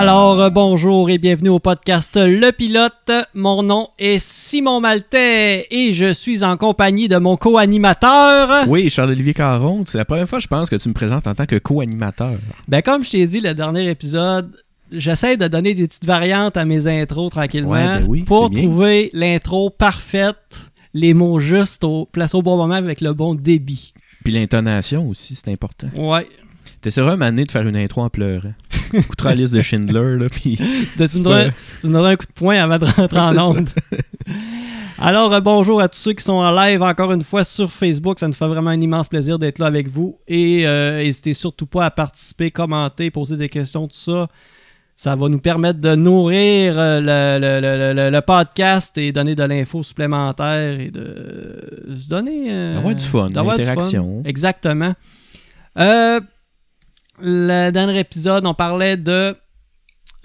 Alors, euh, bonjour et bienvenue au podcast Le Pilote. Mon nom est Simon Maltais et je suis en compagnie de mon co-animateur. Oui, Charles-Olivier Caron, c'est la première fois, je pense, que tu me présentes en tant que co-animateur. Ben, comme je t'ai dit le dernier épisode, j'essaie de donner des petites variantes à mes intros tranquillement Ouais, ben oui, pour trouver l'intro parfaite, les mots justes, au, placés au bon moment avec le bon débit. Puis l'intonation aussi, c'est important. Ouais. T'essaieras année de faire une intro en pleurant. Écoutera la liste de Schindler, là, puis... Tu, me donneras, Ouais. tu me donneras un coup de poing avant de rentrer en onde? Alors, euh, bonjour à tous ceux qui sont en live encore une fois sur Facebook. Ça nous fait vraiment un immense plaisir d'être là avec vous. Et euh, n'hésitez surtout pas à participer, commenter, poser des questions, tout ça. Ça va nous permettre de nourrir euh, le, le- le- le- podcast et donner de l'info supplémentaire et de se donner. euh, D'avoir du fun, d'avoir du l'interaction. Exactement. Euh, le dernier épisode, on parlait de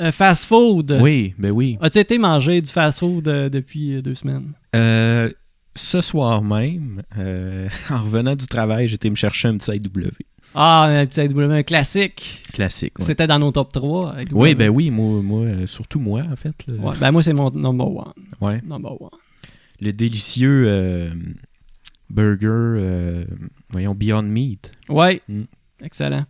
euh, fast food. Oui, ben oui. As-tu été manger du fast food euh, depuis euh, deux semaines? Euh, ce soir même, en revenant du travail, j'étais me chercher un petit IW. Ah, un petit AW, un classique. Classique, ouais. C'était dans nos top 3. avec Oui, ben oui, moi, moi surtout moi, en fait. Ouais, ben moi, c'est mon number one. Ouais. Number one. Le délicieux burger, voyons, Beyond Meat. Ouais, Mm. excellent.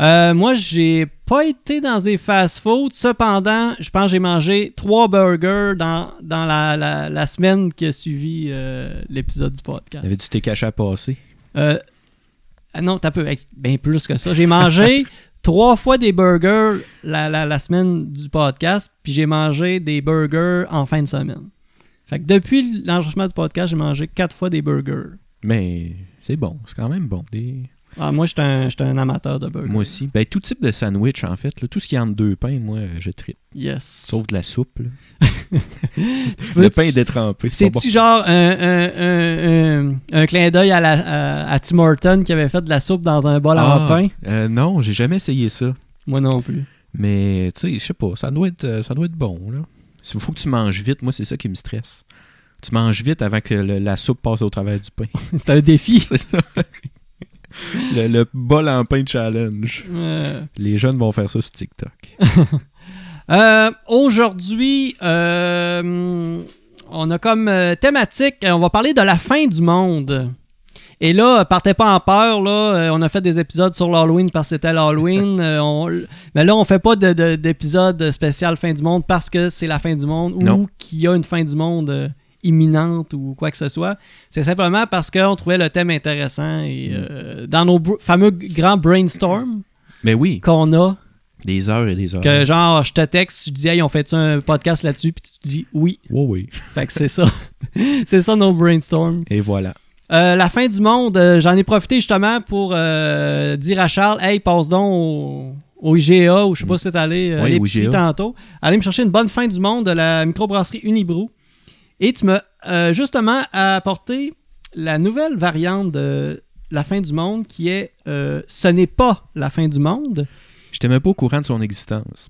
Euh, moi, j'ai pas été dans des fast-food. Cependant, je pense que j'ai mangé trois burgers dans, dans la, la- la semaine qui a suivi euh, l'épisode du podcast. Avais-tu tes cachets à passer? Euh, non, t'as peu, bien plus que ça. J'ai mangé trois fois des burgers la, la- la semaine du podcast, puis j'ai mangé des burgers en fin de semaine. Fait que depuis l'enregistrement du podcast, j'ai mangé quatre fois des burgers. Mais c'est bon, c'est quand même bon. Des... Ah, moi, j'étais un, j'étais un amateur de burgers. Moi aussi. Ben, tout type de sandwich, en fait. là. tout ce qui est entre deux pains, moi, euh, je tripe. Yes. Sauf de la soupe. là. le pain est détrempé. C'est pas C'est-tu genre un, un- un- un- un clin d'œil à, la- à, à Tim Horton qui avait fait de la soupe dans un bol en Ah, pain? euh, non, j'ai jamais essayé ça. Moi non plus. Mais, tu sais, je sais pas, ça doit être, euh, ça doit être bon. là. Il faut que tu manges vite. Moi, c'est ça qui me stresse. Tu manges vite avant que le- la soupe passe au travers du pain. C'était un défi. c'est ça. Le, le bol en pain challenge. Euh, Les jeunes vont faire ça sur TikTok. Euh, Aujourd'hui, euh, on a comme euh, thématique, on va parler de la fin du monde. Et là, partez pas en peur, là. on a fait des épisodes sur l'Halloween parce que c'était l'Halloween. on- mais là, on fait pas de- de- d'épisode spécial fin du monde parce que c'est la fin du monde ou qu'il y a une fin du monde imminente ou quoi que ce soit. C'est simplement parce qu'on trouvait le thème intéressant et euh, dans nos fameux grands brainstorm Mais oui, qu'on a, des heures et des heures. que genre, je te texte, je dis, hey, on fait un podcast là-dessus, puis tu te dis oui. Oui, oui. Fait que c'est ça. c'est ça nos brainstorm. Et voilà. Euh, la fin du monde, euh, j'en ai profité justement pour euh, dire à Charles, hey, passe donc au, au IGA, ou je sais pas si c'est allé Oui, IGA. tantôt. Allez me chercher une bonne fin du monde de la microbrasserie Unibrou. Et tu m'as euh, justement apporté la nouvelle variante de la fin du monde qui est euh, Ce n'est pas la fin du monde. J'étais même pas au courant de son existence.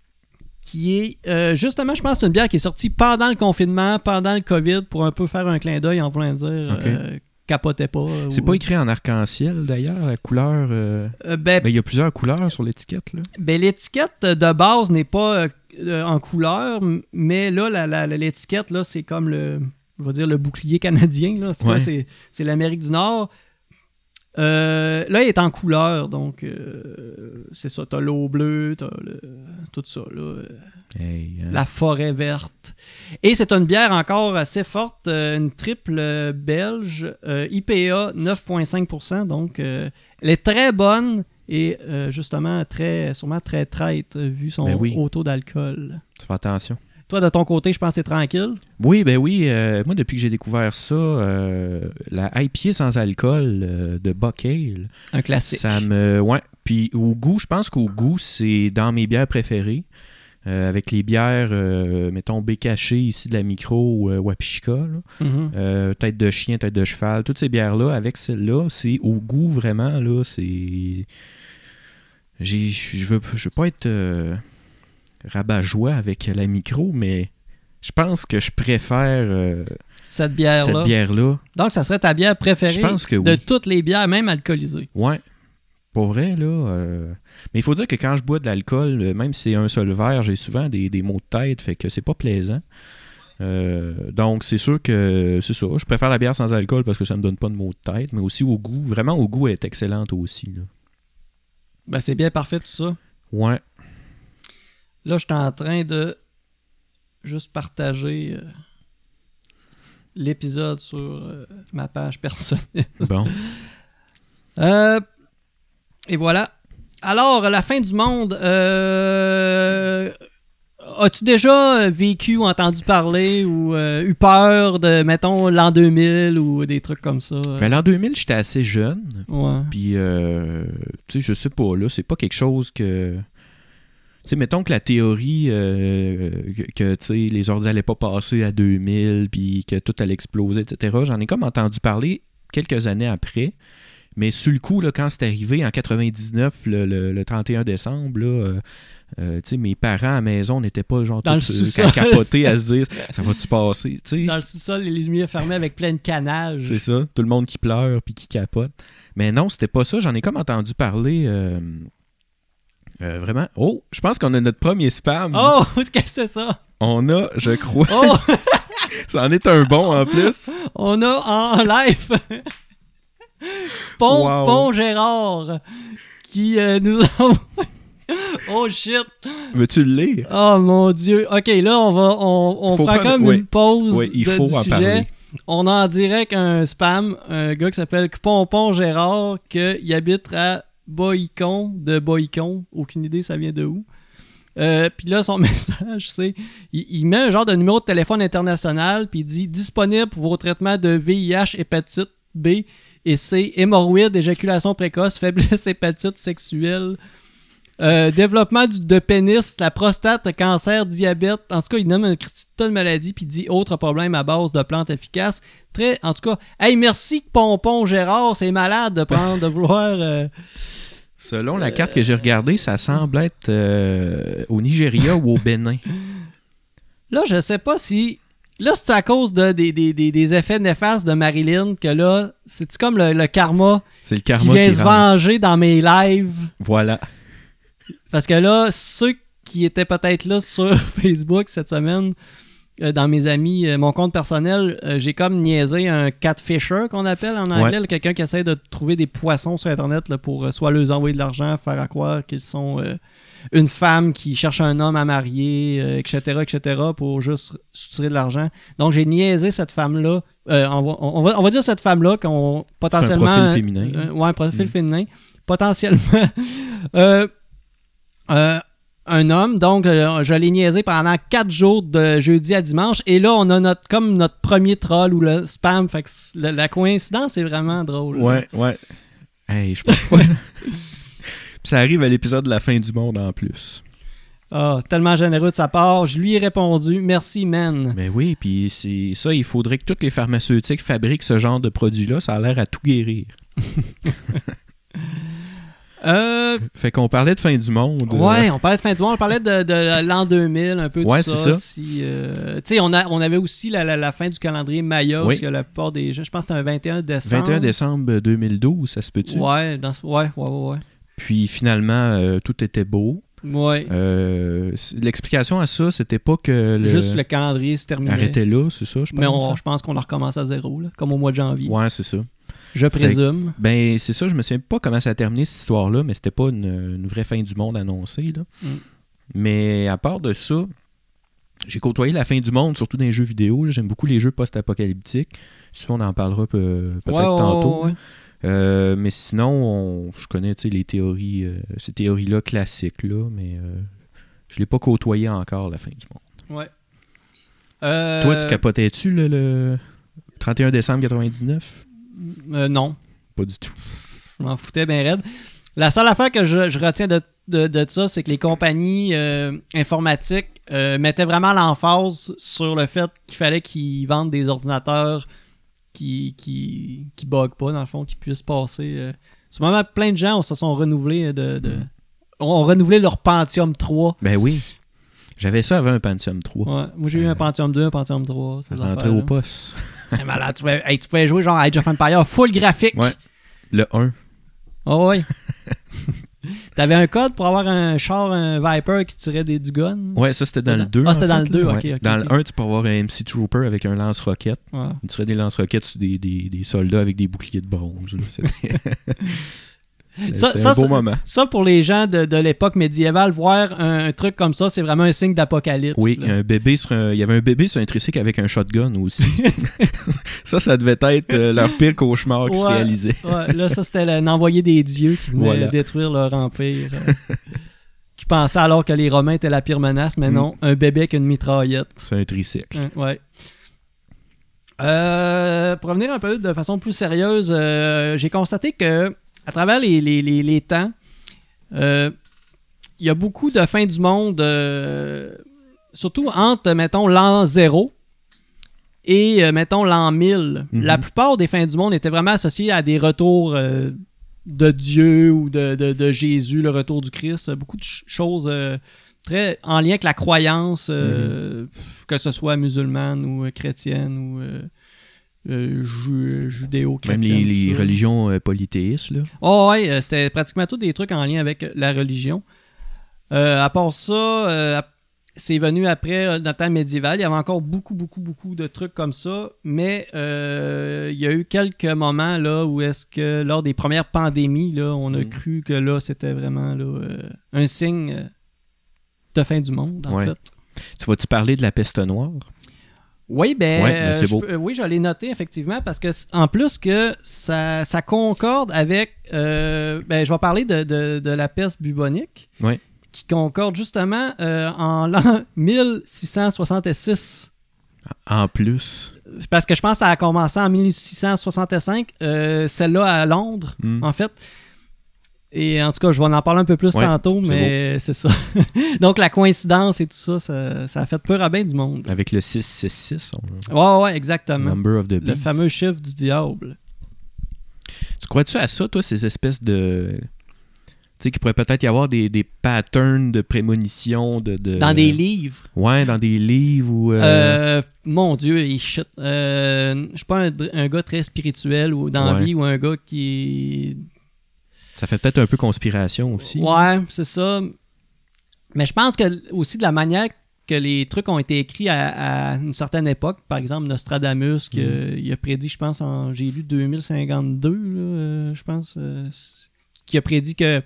qui est euh, justement, je pense c'est une bière qui est sortie pendant le confinement, pendant le COVID, pour un peu faire un clin d'œil en voulant dire Ok. euh, capotez pas. C'est ou- pas écrit en arc-en-ciel d'ailleurs, la couleur. ben, Mais il y a plusieurs couleurs sur l'étiquette. là. ben, l'étiquette de base n'est pas euh, en couleur, mais là, l'étiquette, là, c'est comme le, je vais dire, le bouclier canadien. Là, Ouais. c'est, l'Amérique du Nord. Euh, là, il est en couleur, donc euh, c'est ça. T'as l'eau bleue, t'as le- tout ça. Là, Hey, hein. La forêt verte. Et c'est une bière encore assez forte, une triple belge, IPA 9,5%. Donc, elle est très bonne et euh, justement très, sûrement très traite euh, vu son Ben oui. haut taux d'alcool. Fais attention. Toi, de ton côté, je pense que c'est tranquille. Oui, ben oui. euh, moi, depuis que j'ai découvert ça, euh, la IPA sans alcool euh, de Buck Ale, Un classique. ça me. Ouais. Puis au goût, je pense qu'au goût, c'est dans mes bières préférées. Euh, avec les bières, euh, mettons, Bécaché ici de la micro ou euh, là. Mhm. Euh, tête de chien, tête de cheval, toutes ces bières-là, avec celle-là, c'est au goût vraiment, là, c'est. Je veux, je veux pas être rabat-joie avec la micro, mais je pense que je préfère euh, Cette bière-là. Donc, ça serait ta bière préférée Je pense que de toutes les bières, même alcoolisées. Ouais. Pour vrai, là. euh, Mais il faut dire que quand je bois de l'alcool, euh, même si c'est un seul verre, j'ai souvent des, des maux de tête, fait que c'est pas plaisant. Euh, donc, c'est sûr que c'est ça. Je préfère la bière sans alcool parce que ça me donne pas de maux de tête, mais aussi au goût. Vraiment, au goût, elle est excellente aussi. Là. Ben, c'est bien parfait tout ça. Ouais. Là, je suis en train de juste partager euh, l'épisode sur euh, ma page personnelle. Bon. Et voilà. Alors, la fin du monde. euh, As-tu déjà vécu ou entendu parler ou euh, eu peur de, mettons, l'an 2000 ou des trucs comme ça? Ben, l'an 2000, j'étais assez jeune. Ouais. Puis, euh, tu sais, je sais pas, là, c'est pas quelque chose que. Tu sais, mettons que la théorie que, que, tu sais, les ordi allaient pas passer à 2000, puis que tout allait exploser, etc. J'en ai comme entendu parler quelques années après. Mais sur le coup, là, quand c'est arrivé en 99, le, le- le 31 décembre, là, euh, euh, tu sais, mes parents à la maison n'étaient pas genre Dans le tous, euh, capotés à se dire ça va-tu passer. Dans le sous-sol, les lumières fermées avec plein de canages. C'est ça. Tout le monde qui pleure puis qui capote. Mais non, c'était pas ça. J'en ai comme entendu parler. euh, vraiment. Oh, je pense qu'on a notre premier spam. Oh, qu'est-ce que c'est ça? On a, je crois. Oh, ça en est un bon en plus. on a en live Pont, Wow. Pont Gérard qui euh, nous envoie. Oh shit! Veux-tu le lire? Oh mon dieu! Ok, là on va on, on prend prendre- comme oui. une pause Oui, il de- faut du en sujet. parler. On a en direct un spam, un gars qui s'appelle Pompon Gérard, qu'il habite à Boïcon, de Boïcon. Aucune idée ça vient de où. Euh, puis là, son message, c'est il, il met un genre de numéro de téléphone international, puis il dit disponible pour vos traitements de VIH, hépatite B et C, hémorroïdes, éjaculation précoce, faiblesse hépatite sexuelle, euh, développement du, de pénis, la prostate, le cancer, diabète. En tout cas, il nomme un petit tas de maladies puis dit autre problème à base de plantes efficaces. Très, en tout cas, hey, merci Pompon Gérard, c'est malade de prendre, de vouloir. euh, Selon la carte que j'ai regardée, ça semble être euh, au Nigeria ou au Bénin. Là, je sais pas si. Là, c'est à cause de, des, des, des, des effets néfastes de Marilyn que là, c'est comme le, le karma C'est le qui karma vient qui se rentre. venger dans mes lives? Voilà. Parce que là, ceux qui étaient peut-être là sur Facebook cette semaine, euh, dans mes amis, euh, mon compte personnel, euh, j'ai comme niaisé un catfisher qu'on appelle en anglais, Ouais. quelqu'un qui essaie de trouver des poissons sur Internet là, pour soit leur envoyer de l'argent, faire à croire qu'ils sont une femme qui cherche un homme à marier, euh, etc., etc., pour juste soutirer de l'argent. Donc j'ai niaisé cette femme-là. Euh, on, va, on, va, on va dire cette femme-là qu'on potentiellement... profil féminin. euh, ouais, un profil Mm. féminin. Potentiellement... un homme, donc euh, je l'ai niaisé pendant quatre jours de jeudi à dimanche, et là on a notre comme notre premier troll ou le spam, fait que la coïncidence est vraiment drôle. Ouais, ouais. Hey, je pense pas. Puis ça arrive à l'épisode de la fin du monde en plus. Ah, tellement généreux de sa part, je lui ai répondu, merci man. Ben oui, puis c'est ça, il faudrait que toutes les pharmaceutiques fabriquent ce genre de produit-là. Ça a l'air à tout guérir. Euh, Fait qu'on parlait de fin du monde. ouais, on parlait de fin du monde, on parlait de, de l'an 2000, un peu Ouais, ça. c'est ça. Si, euh, tu sais, on, a, on avait aussi la, la- la fin du calendrier Maya, Oui. parce que la plupart des gens, je pense que c'était un 21 décembre. 21 décembre 2012, ça se peut-tu? Ouais, dans, ouais, ouais, ouais, ouais. Puis finalement, euh, tout était beau. Ouais. Euh, L'explication à ça, c'était pas que le... Juste le calendrier se terminait. arrêtait là, c'est ça, je pense. Mais on- hein? je pense qu'on a recommencé à zéro, là, comme au mois de janvier. Ouais, c'est ça. Je présume. Ben, c'est ça, je me souviens pas comment ça a terminé cette histoire-là, mais c'était pas une, une vraie fin du monde annoncée. Là. Mm. Mais à part de ça, j'ai côtoyé la fin du monde, surtout dans les jeux vidéo. J'aime beaucoup les jeux post-apocalyptiques. Souvent, on en parlera peu- peut-être ouais, tantôt. ouais, ouais. Euh, mais sinon, on- je connais les théories, euh, ces théories-là classiques, là, mais euh, je l'ai pas côtoyé encore, la fin du monde. Ouais. Toi, tu capotais-tu le, le 31 décembre 99? euh, non. Pas du tout. Je m'en foutais bien raide. La seule affaire que je, je retiens de, de, de ça, c'est que les compagnies informatiques mettaient vraiment l'emphase sur le fait qu'il fallait qu'ils vendent des ordinateurs qui, qui, qui buguent pas, dans le fond, qui puissent passer. Euh. Ce moment, plein de gens se sont renouvelés de, de- Mm. ont renouvelé leur Pentium 3. Ben oui. J'avais ça avant un Pentium 3. Ouais. Moi, j'ai eu un Pentium 2, un Pentium 3. ces Rentré affaires-là. au poste. Hey, malade, tu, pouvais, hey, tu pouvais jouer genre à Age of Empire full graphique. Ouais. Le 1. Oh, ouais. T'avais un code pour avoir un char, un Viper qui tirait des, du gun? Ouais, ça c'était dans le 2. Ah, c'était dans fait, le 2, là. ok, Ouais. ok, Dans le 1, tu peux avoir un MC Trooper avec un lance-roquette. Ouais. Il tirait des lance-roquettes sur des, des, des soldats avec des boucliers de bronze. Ça, un beau moment. ça, pour les gens de, de l'époque médiévale, voir un, un truc comme ça, c'est vraiment un signe d'apocalypse. Oui, là. un bébé sur un- il y avait un bébé sur un tricycle avec un shotgun aussi. ça, ça devait être euh, leur pire cauchemar qui se Ouais. réalisait. Ouais, là, ça, c'était un envoyé des dieux qui venait Voilà. détruire leur empire. euh, qui pensait alors que les Romains étaient la pire menace, mais Mm. non, un bébé avec une mitraillette. C'est un tricycle. Hein, ouais. Euh, pour revenir un peu de façon plus sérieuse, j'ai constaté que à travers les, les- les- les temps, euh, il y a beaucoup de fins du monde, euh, surtout entre, mettons, l'an 0 et, euh, mettons, l'an 1000. Mhm. La plupart des fins du monde étaient vraiment associées à des retours de Dieu ou de, de- de Jésus, le retour du Christ. Beaucoup de ch- choses très en lien avec la croyance, euh, que ce soit musulmane ou euh, chrétienne ou euh, euh, ju- Même les, tout religions euh, polythéistes, là. Oh ouais, euh, c'était pratiquement tous des trucs en lien avec la religion. Euh, à part ça, c'est venu après dans le temps médiéval. Il y avait encore beaucoup, beaucoup, beaucoup de trucs comme ça. Mais il y a eu quelques moments là où est-ce que lors des premières pandémies, là, on a Mm. cru que là, c'était vraiment là, un signe de fin du monde, en Ouais. fait. Tu vas-tu parler de la peste noire? Oui, ben, Ouais, ben, euh, c'est je euh, oui, je l'ai noté effectivement parce que en plus que ça, ça concorde avec, euh, ben, je vais parler de, de- de la peste bubonique, Ouais. qui concorde justement euh, en l'an 1666. En plus. Parce que je pense que ça a commencé en 1665, euh, celle-là à Londres, Hmm. en fait. Et en tout cas, je vais en parler un peu plus Ouais, tantôt, mais c'est ça. Donc la coïncidence et tout ça, ça, ça a fait peur à bien du monde. Avec le 666, on- Ouais, ouais, exactement. Number of the Le fameux chiffre du diable. Tu crois-tu à ça, toi, ces espèces de. Tu sais, qu'il pourrait peut-être y avoir des, des patterns de prémonition de, de- Dans des livres. Ouais, dans des livres ou. euh, Euh, mon Dieu, il shit. Euh, je suis pas un, un gars très spirituel ou dans la Ouais. vie ou un gars qui. Ça fait peut-être un peu conspiration aussi. Ouais, c'est ça. Mais je pense que aussi de la manière que les trucs ont été écrits à, à une certaine époque, par exemple Nostradamus, qui Mm. a- il a prédit, je pense, en j'ai lu 2052, là, euh, je pense, euh, qui a prédit que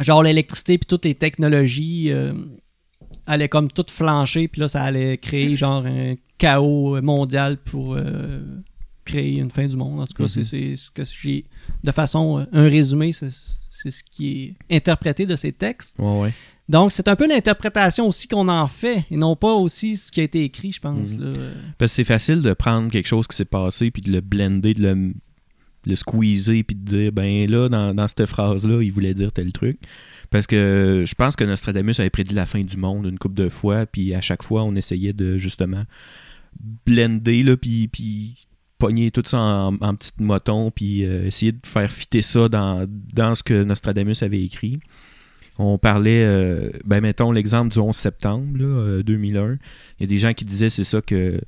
genre l'électricité puis toutes les technologies euh, allaient comme toutes flancher, puis là ça allait créer genre un chaos mondial pour créer une fin du monde. En tout cas, c'est- c'est ce que j'ai de façon euh, un résumé, c'est ce qui est interprété de ces textes. Ouais, ouais. Donc, c'est un peu l'interprétation aussi qu'on en fait, et non pas aussi ce qui a été écrit, je pense. Mhm. là. Parce que c'est facile de prendre quelque chose qui s'est passé puis de le blender, de le, le squeezer puis de dire, ben là, dans, dans cette phrase-là, il voulait dire tel truc. Parce que je pense que Nostradamus avait prédit la fin du monde une couple de fois, puis à chaque fois, on essayait de justement blender, là, puis, puis pogner tout ça en, en petites motons, puis euh, essayer de faire fitter ça dans, dans ce que Nostradamus avait écrit. On parlait, euh, ben mettons l'exemple du 11 septembre là, euh, 2001. Il y a des gens qui disaient c'est ça que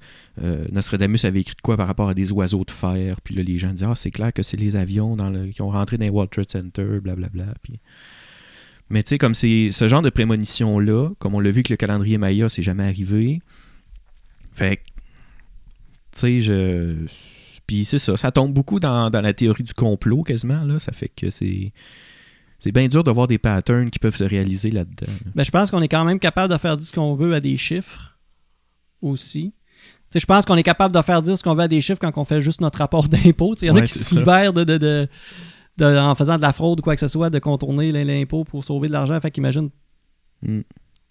Nostradamus avait écrit de quoi par rapport à des oiseaux de fer. Puis là, les gens disaient Ah, c'est clair que c'est les avions qui ont rentré dans les World Trade Center, blablabla. Puis... Mais tu sais, comme c'est ce genre de prémonition-là, comme on l'a vu que le calendrier Maya, c'est jamais arrivé. Fait tu sais, je. Puis c'est ça, ça tombe beaucoup dans, dans la théorie du complot quasiment, là. Ça fait que c'est. C'est bien dur de voir des patterns qui peuvent se réaliser là-dedans. là. Ben, je pense qu'on est quand même capable de faire dire ce qu'on veut à des chiffres aussi. Je pense qu'on est capable de faire dire ce qu'on veut à des chiffres quand on fait juste notre rapport d'impôt. Il y en a qui se libèrent de, de, de- de- en faisant de la fraude ou quoi que ce soit, de contourner l'impôt pour sauver de l'argent. Fait qu'imagine Mm.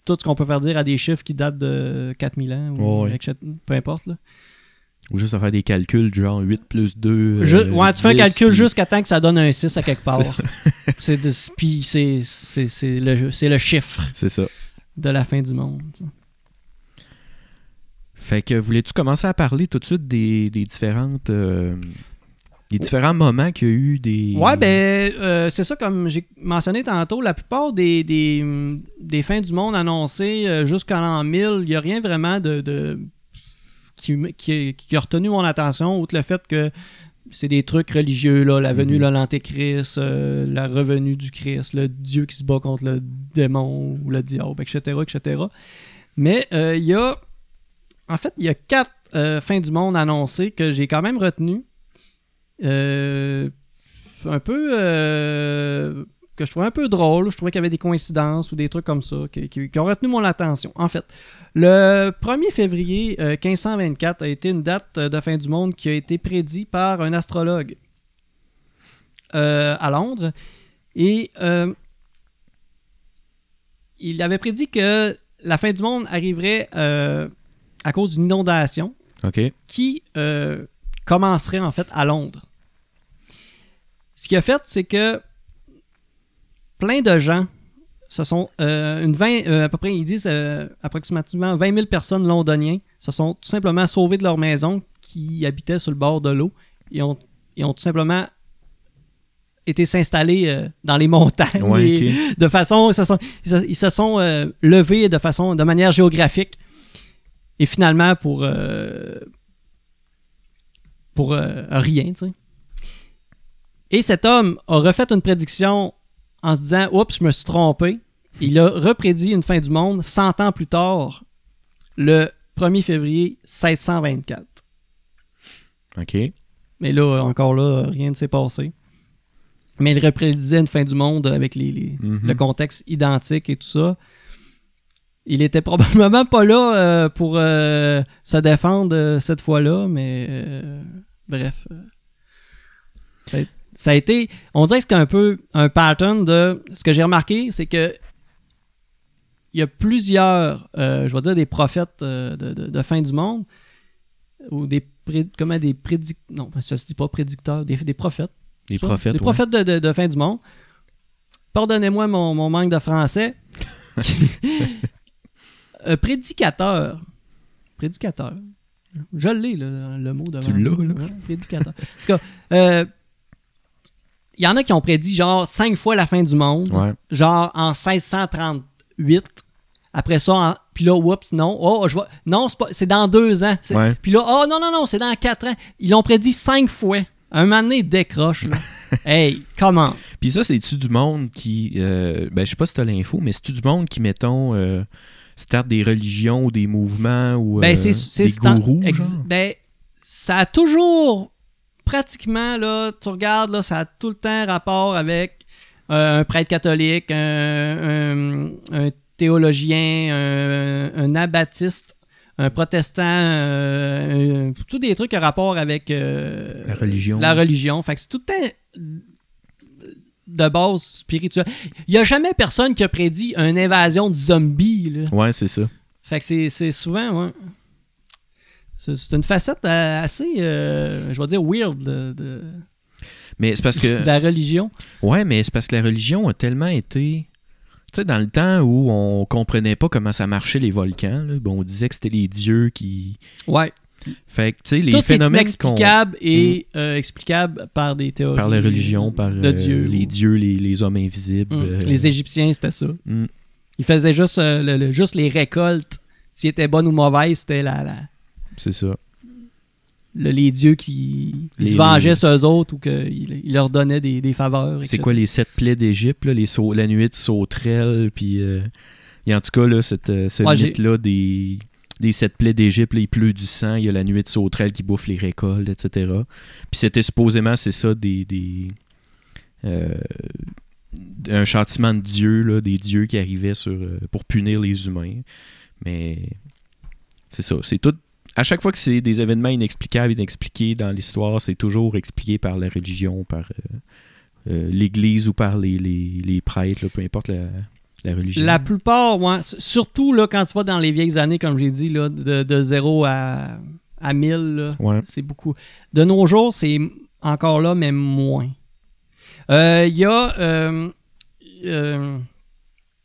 tout ce qu'on peut faire dire à des chiffres qui datent de 4000 ans ou etc. peu importe. Là. Ou juste à faire des calculs du genre 8 plus 2. Je- euh, ouais, tu fais un 10, calcul puis- jusqu'à temps que ça donne un 6 à quelque part. C'est Puis c'est c'est- c'est le, c'est le chiffre C'est ça. de la fin du monde. Fait que voulais-tu commencer à parler tout de suite des, des différentes. euh, des différents moments qu'il y a eu des. Ouais, ben, euh, c'est ça, comme j'ai mentionné tantôt, la plupart des, des, des fins du monde annoncées euh, jusqu'en l'an 1000, il n'y a rien vraiment de, de- qui, qui, qui a retenu mon attention, outre le fait que c'est des trucs religieux, là, la venue Mhm. de l'Antéchrist, euh, la revenue du Christ, le Dieu qui se bat contre le démon ou le diable, etc., etc. Mais euh, il y a, en fait, il y a quatre euh, fins du monde annoncées que j'ai quand même retenues. Un peu que je trouvais un peu drôle. Je trouvais qu'il y avait des coïncidences ou des trucs comme ça qui, qui- qui ont retenu mon attention. En fait, le 1er février euh, 1524 a été une date euh, de fin du monde qui a été prédit par un astrologue euh, à Londres. Et euh, il avait prédit que la fin du monde arriverait euh, à cause d'une inondation qui euh, commencerait en fait à Londres. Ce qu'il a fait, c'est que plein de gens, ce sont euh, une 20, euh, à peu près, ils disent euh, approximativement 20 000 personnes londoniens, se sont tout simplement sauvés de leur maison qui habitaient sur le bord de l'eau et ont, et ont tout simplement été s'installer dans les montagnes Ouais, et ok. de façon ils se sont, ils se, ils se sont, levés de façon de manière géographique et finalement pour pour rien tu sais et cet homme a refait une prédiction en se disant oups je me suis trompé il a reprédit une fin du monde 100 ans plus tard le 1er février 1624 OK. mais là encore là rien ne s'est passé mais il reprédisait une fin du monde avec les, les- Mhm. le contexte identique et tout ça. Il était probablement pas là euh, pour euh, se défendre euh, cette fois-là, mais bref. Ça, a, été. On dirait que c'est un peu un pattern de. Ce que j'ai remarqué, c'est que il y a plusieurs, euh, je vais dire des prophètes euh, de, de- de fin du monde, ou des comment des prédic non ça se dit pas prédicteurs des, des prophètes ça, prophètes. Des ouais. prophètes de, de- de fin du monde. Pardonnez-moi mon, mon manque de français. Euh, prédicateur. Prédicateur. Je l'ai, là, le mot devant Tu l'as, là? Ouais, prédicateur. En tout cas, euh, il y en a qui ont prédit genre cinq fois la fin du monde. Ouais. Genre en 1638. Après ça, en- puis là, oups, non. Oh, je vois. Non, c'est dans deux ans. Ouais. Puis là, oh non, non, non, c'est dans quatre ans. Ils l'ont prédit cinq fois. Un moment donné, il décroche. Là. hey, comment? Puis ça, c'est-tu du monde qui. euh, ben, je sais pas si t'as l'info, mais c'est-tu du monde qui, mettons, euh, start des religions ou des mouvements ou Ben, euh, des gourous? genre? ben, ça a toujours pratiquement là, tu regardes là, ça a tout le temps rapport avec euh, un prêtre catholique, un, un- un théologien, un, un abattiste, un protestant, euh, un- tous des trucs à rapport avec euh, La religion. La religion. Fait que c'est tout le temps de base spirituelle. Il y a jamais personne qui a prédit une invasion de zombies. Là. Ouais, c'est ça. Fait que c'est, c'est souvent, ouais. C'est, une facette euh, assez, euh, je vais dire, weird de, de- Mais c'est parce que. de la religion. Ouais, mais c'est parce que la religion a tellement été. Tu sais, dans le temps où on comprenait pas comment ça marchait les volcans, là, on disait que c'était les dieux qui. Ouais. Fait que, tu sais, les Tout phénomènes qu'on. inexplicable est euh, explicable par des théories. Par la religion, par de euh, Dieu. les dieux, les, les hommes invisibles. Mm. euh, Les Égyptiens, c'était ça. mm, Ils faisaient juste, euh, le- le- juste les récoltes. S'ils étaient bonnes ou mauvaises, c'était la, la- c'est ça. le- les dieux qui, Les- se vengeaient sur eux autres ou qu'ils ils leur donnaient des, des faveurs. C'est quoi les sept plaies d'Égypte, les sau- la nuit de sauterelles, puis euh, et en tout cas là, cette, euh, ce Ouais, j'ai- mythe là des des sept plaies d'Égypte, il pleut du sang, il y a la nuit de sauterelles qui bouffe les récoltes, etc. Puis c'était supposément c'est ça des, des euh, un châtiment de Dieu là, des dieux qui arrivaient sur euh, pour punir les humains. Mais c'est ça, c'est tout à chaque fois que c'est des événements inexplicables, inexpliqués dans l'histoire, c'est toujours expliqué par la religion, par euh, euh, l'Église ou par les, les, les prêtres, là, peu importe la, la religion. La plupart, ouais, surtout là, quand tu vas dans les vieilles années, comme j'ai dit, là, de, de 0 à, à 1000, là, Ouais. c'est beaucoup. De nos jours, c'est encore là, mais moins. Euh, Il y a. euh, euh,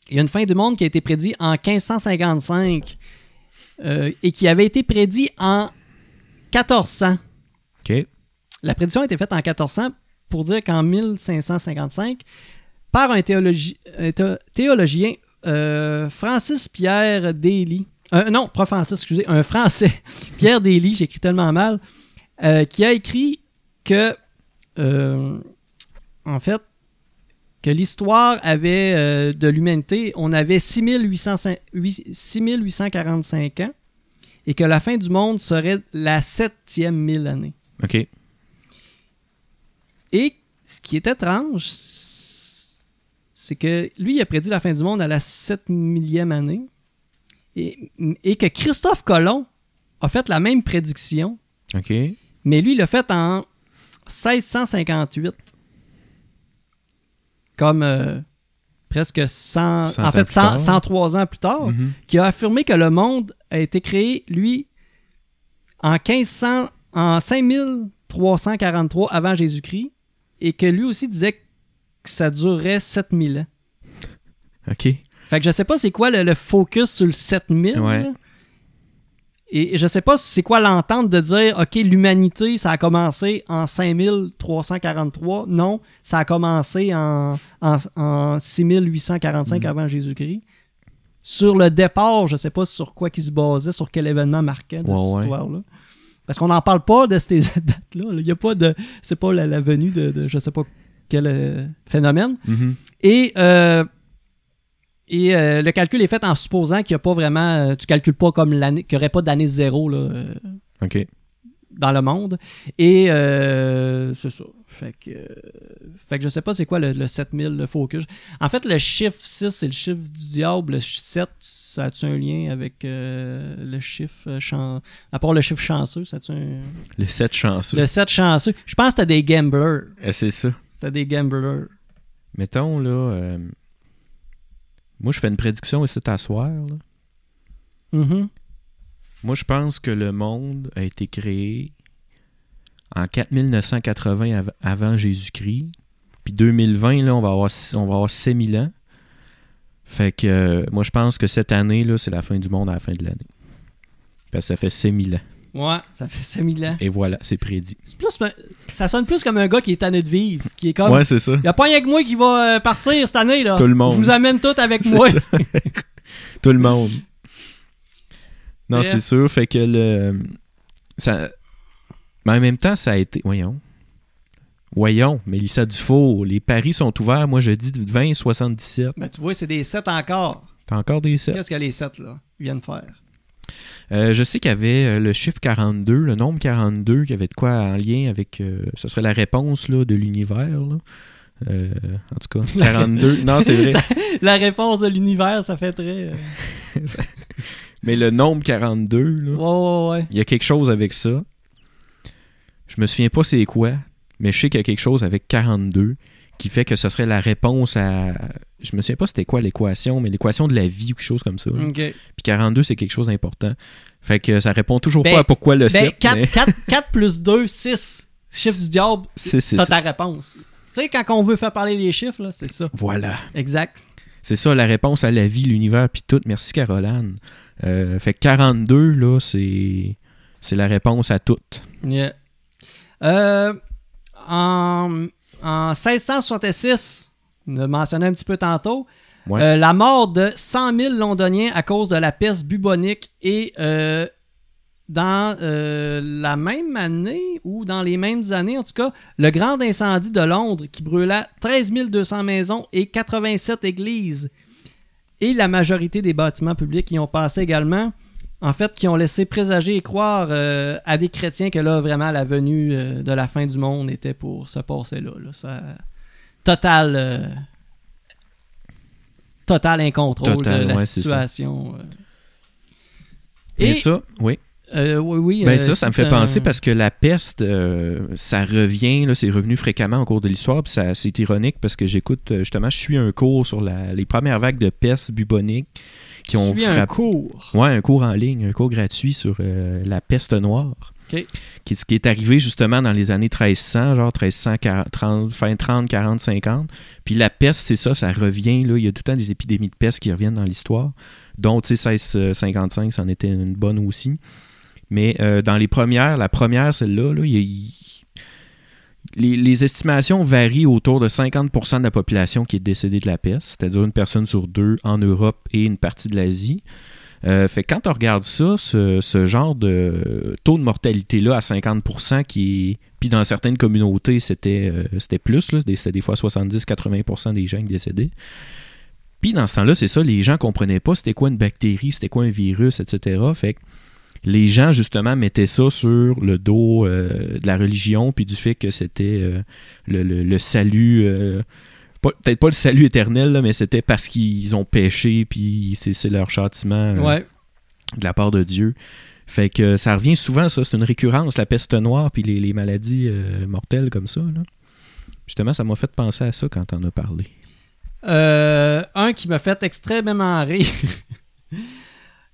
il y a une fin du monde qui a été prédite en 1555 euh, et qui avait été prédit en 1400. OK. La prédiction a été faite en 1400 pour dire qu'en 1555, par un, théologi- un thé- théologien, euh, Francis Pierre Daly, euh, non, pas Francis, excusez, un Français, Pierre Daly, j'écris tellement mal, qui a écrit que, en fait, que l'histoire avait euh, de l'humanité, on avait 6800 huit- 6845 ans et que la fin du monde serait la septième mille année. OK. Et ce qui est étrange, c'est que lui, il a prédit la fin du monde à la 7 millième année et, et que Christophe Colomb a fait la même prédiction, OK. mais lui, il l'a fait en 1658. Comme euh, presque 100, 100 en fait, plus 100 tard. 103 ans plus tard, Mhm. qui a affirmé que le monde a été créé, lui, en 1500, en 5343 avant Jésus-Christ, et que lui aussi disait que ça durerait 7000 ans. OK. Fait que je sais pas c'est quoi le, le focus sur le 7000. Ouais. Et je sais pas c'est quoi l'entente de dire, OK, l'humanité, ça a commencé en 5343. Non, ça a commencé en, en, en 6845 Mhm. avant Jésus-Christ. Sur le départ, je sais pas sur quoi qui se basait, sur quel événement de Ouais, cette ouais. histoire-là. Parce qu'on n'en parle pas de ces dates-là. là. Il y a pas de. C'est pas la, la venue de, de je sais pas quel euh, phénomène. Mhm. Et, euh, et euh, le calcul est fait en supposant qu'il n'y a pas vraiment. euh, tu calcules pas comme l'année. qu'il n'y aurait pas d'année zéro là, euh, dans le monde. Et euh, c'est ça. Fait que, fait que je sais pas c'est quoi le, le 7000 le focus. En fait, le chiffre 6, c'est le chiffre du diable. Le 7, ça a-tu un lien avec le chiffre euh, chan... À part le chiffre chanceux, ça a-tu un... Le 7 chanceux. Le 7 chanceux. Je pense que c'était des gamblers. Eh, c'est ça. C'était des gamblers. Mettons, là... Moi, je fais une prédiction ici à soir, là. Mhm. Moi, je pense que le monde a été créé en 4980 av- avant Jésus-Christ. Puis 2020, là, on va avoir, on va avoir 6000 ans. Fait que euh, moi, je pense que cette année, là, c'est la fin du monde à la fin de l'année. Parce que ça fait 6000 ans. Ouais, ça fait 5000 ans. Et voilà, c'est prédit. C'est plus, ça sonne plus comme un gars qui est tanné de vivre, qui est comme. Ouais, c'est ça. Il a pas rien que moi qui va euh, partir cette année là. Tout le monde. Je vous amène tout avec C'est moi. ça. Tout le monde. Non, Mais- c'est sûr. Fait que le. Ça... Mais en même temps, ça a été. Voyons. Voyons, Mélissa Dufault, les paris sont ouverts. Moi, je dis 20 et 77. Mais tu vois, c'est des 7 encore. T'as encore des 7. Qu'est-ce que les 7 là viennent faire? Euh, je sais qu'il y avait euh, le chiffre 42, le nombre 42, qui avait de quoi en lien avec. euh, ce serait la réponse là, de l'univers. Euh, en tout cas, 42. non, c'est vrai. La réponse de l'univers, ça fait très. Mais le nombre 42, là. Ouais, ouais, ouais. Il y a quelque chose avec ça. Je me souviens pas c'est quoi, mais je sais qu'il y a quelque chose avec 42 qui fait que ce serait la réponse à. Je me souviens pas c'était quoi l'équation, mais l'équation de la vie ou quelque chose comme ça. Puis 42, c'est quelque chose d'important. Fait que ça répond toujours Ben- pas à pourquoi le Ben, 7. 4, mais 4, 4 plus 2, 6. Chiffre du diable, c'est- t'as ta réponse. Tu sais, quand on veut faire parler les chiffres, là, c'est ça. Voilà. Exact. C'est ça la réponse à la vie, l'univers, puis tout. Merci Caroline. Euh, fait que 42, là, c'est. C'est la réponse à tout. Yeah. Euh, en, en 1666, on l'a mentionné un petit peu tantôt, Ouais. euh, la mort de 100 000 Londoniens à cause de la peste bubonique et euh, dans euh, la même année ou dans les mêmes années, en tout cas, le grand incendie de Londres qui brûla 13 200 maisons et 87 églises et la majorité des bâtiments publics y ont passé également en fait, qui ont laissé présager et croire euh, à des chrétiens que là, vraiment, la venue euh, de la fin du monde était pour se passer là. là. Ça, total, euh, total incontrôle Total, de la ouais, situation. Et, ça, oui. oui, oui. Ben ça, ça me fait un- penser parce que la peste, ça revient, là, c'est revenu fréquemment au cours de l'histoire, c'est ironique parce que j'écoute, justement, je suis un cours sur la- les premières vagues de peste bubonique qui ont Suis un frappé. cours. Ouais, un cours en ligne, un cours gratuit sur euh, la peste noire. Ok. Qui, ce qui est arrivé justement dans les années 1300, genre 1330, fin 30, 40, 50. Puis la peste, c'est ça, ça revient. Là, il y a tout le temps des épidémies de peste qui reviennent dans l'histoire. Dont, tu sais, 1655, c'en était une bonne aussi. Mais euh, dans les premières, la première, celle-là, là, il y a- il- les, estimations varient autour de 50% de la population qui est décédée de la peste, c'est-à-dire une personne sur deux en Europe et une partie de l'Asie. Euh, fait quand on regarde ça, ce, genre de taux de mortalité-là à 50%, qui est- puis dans certaines communautés, c'était euh, plus, c'était des fois 70-80% des gens qui décédaient. Puis dans ce temps-là, c'est ça, les gens comprenaient pas c'était quoi une bactérie, c'était quoi un virus, etc. Fait que les gens, justement, mettaient ça sur le dos euh, de la religion, puis du fait que c'était euh, le, le- le salut... euh, Peut-être pas le salut éternel, là, mais c'était parce qu'ils ont péché, puis c'est leur châtiment Ouais. de la part de Dieu. Fait que ça revient souvent, ça. C'est une récurrence, la peste noire, puis les, les maladies mortelles comme ça. là. Justement, ça m'a fait penser à ça quand on a parlé. Euh, un qui m'a fait extrêmement rire.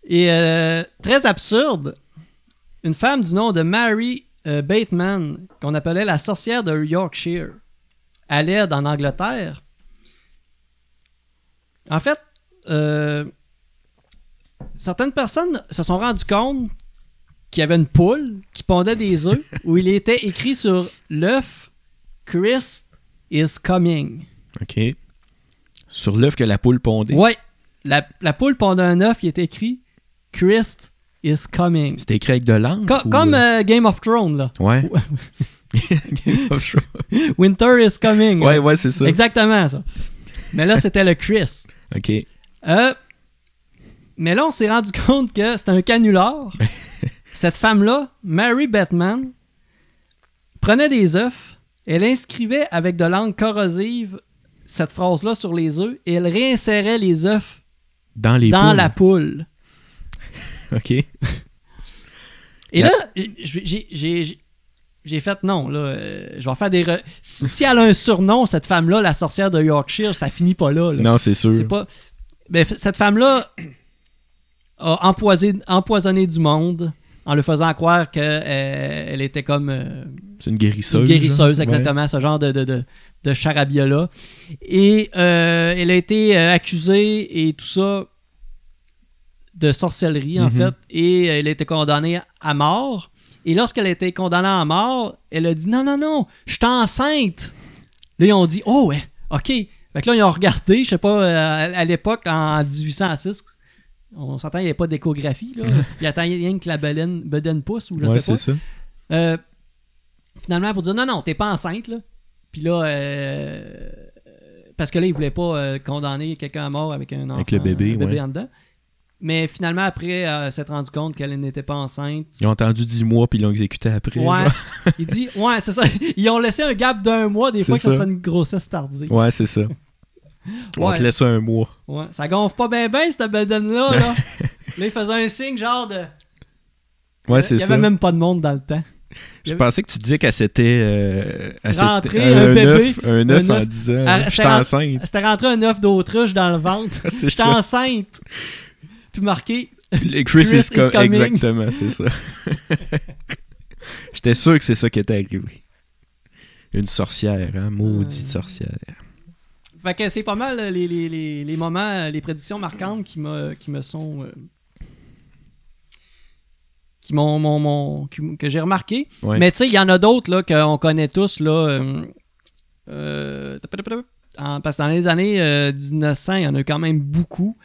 Et euh, très absurde. Une femme du nom de Mary euh, Bateman, qu'on appelait la sorcière de Yorkshire, l'aide en Angleterre. En fait, euh, certaines personnes se sont rendues compte qu'il y avait une poule qui pondait des œufs où il était écrit sur l'œuf Christ is coming. OK? Sur l'œuf que la poule pondait. Ouais. La, la poule pondait un œuf, il est écrit Christ is coming. C'était écrit avec de l'encre? Co- ou, comme euh, euh, Game of Thrones, là. Ouais. Game of Thrones. Winter is coming. ouais, ouais, c'est ça. Exactement, ça. Mais là, c'était le Christ. OK. Euh, mais là, on s'est rendu compte que c'était un canular. Cette femme-là, Mary Batman, prenait des œufs, elle inscrivait avec de l'encre corrosive cette phrase-là sur les œufs et elle réinsérait les œufs Dans les dans poules. la poule. OK. Et là, j'ai- fait non, là. euh, je vais faire des. re- Si, si elle a un surnom, cette femme-là, la sorcière de Yorkshire, ça finit pas là. là. Non, c'est sûr. C'est pas. Ben, f- cette femme-là a empoisonné, empoisonné du monde en lui faisant croire qu'elle elle était comme euh, C'est une guérisseuse. une guérisseuse, exactement, ce genre de, de, de, de charabia-là. Et euh, elle a été euh, accusée et tout ça de sorcellerie, en Mhm. fait, et elle a été condamnée à mort. Et lorsqu'elle a été condamnée à mort, elle a dit non, non, non, je suis enceinte. Là, ils ont dit oh, ouais, ok. Fait que là, ils ont regardé, je sais pas, euh, à, l'époque, en 1806, on s'entend, il n'y avait pas d'échographie, là. Il attendait rien que la baleine, bedaine pousse, ou je Ouais, sais pas. c'est ça. Euh, finalement, pour dire non, non, t'es pas enceinte, là. Puis là, euh, parce que là, il voulait pas euh, condamner quelqu'un à mort avec un enfant. Avec le bébé, un bébé ouais. en dedans. Mais finalement, après, euh, s'être rendu compte qu'elle n'était pas enceinte. Ils ont attendu 10 mois puis ils l'ont exécuté après. Ouais, il dit, ouais, c'est ça. Ils ont laissé un gap d'un mois, des fois, que ça serait une grossesse tardive. Ouais, c'est ça. On Ouais. te laisse un mois. Ouais, ça gonfle pas bien, bien, cette bedaine-là. Là. là, il faisait un signe genre de. Ouais, il c'est y ça. avait même pas de monde dans le temps. Je pensais que tu disais qu'elle s'était. Euh, elle Rentrée, euh, un bébé, un œuf en disant Je suis enceinte. C'était rentré un œuf d'autruche dans le ventre. J'étais ça. enceinte. Puis marqué. Chris, Chris is, is com- coming. Exactement, c'est ça. J'étais sûr que c'est ça qui était arrivé. Une sorcière, hein, maudite Ouais. sorcière. Fait que c'est pas mal euh, les, les, les, les moments, euh, les prédictions marquantes qui me, qui me sont. euh, qui m'ont. que j'ai remarqué. Ouais. Mais tu sais, il y en a d'autres là, qu'on connaît tous. Là, euh, euh, parce que dans les années euh, 1900, il y en a quand même beaucoup.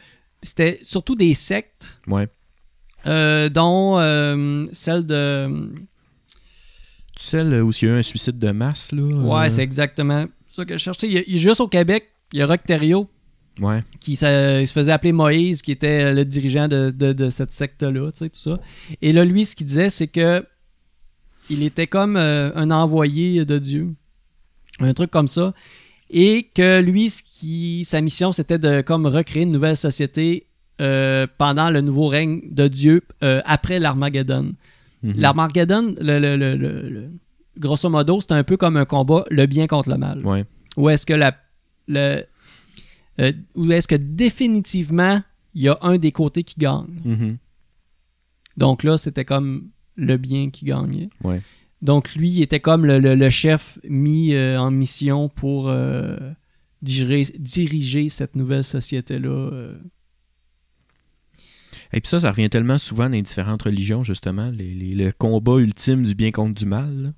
C'était surtout des sectes, Ouais. euh, dont euh, celle de. Tu sais, là, où il y a eu un suicide de masse, là Ouais, euh, c'est exactement ça que je cherchais. Il y a- il juste au Québec, il y a Rock Thériault Ouais. qui se, il se faisait appeler Moïse, qui était le dirigeant de, de- de cette secte-là, tu sais, tout ça. Et là, lui, ce qu'il disait, c'est que il était comme euh, un envoyé de Dieu. Un truc comme ça. Et que lui, ce qui, sa mission, c'était de comme recréer une nouvelle société euh, pendant le nouveau règne de Dieu euh, après l'Armageddon. Mhm. L'Armageddon, le, grosso modo, c'est un peu comme un combat, le bien contre le mal. Ouais. Ou est-ce que la euh, ou est-ce que définitivement il y a un des côtés qui gagne. Mhm. Donc là, c'était comme le bien qui gagnait. Ouais. Donc lui, il était comme le, le- le chef mis euh, en mission pour euh, diriger, diriger cette nouvelle société-là. euh. Et puis ça, ça revient tellement souvent dans les différentes religions, justement, les- les- le combat ultime du bien contre du mal.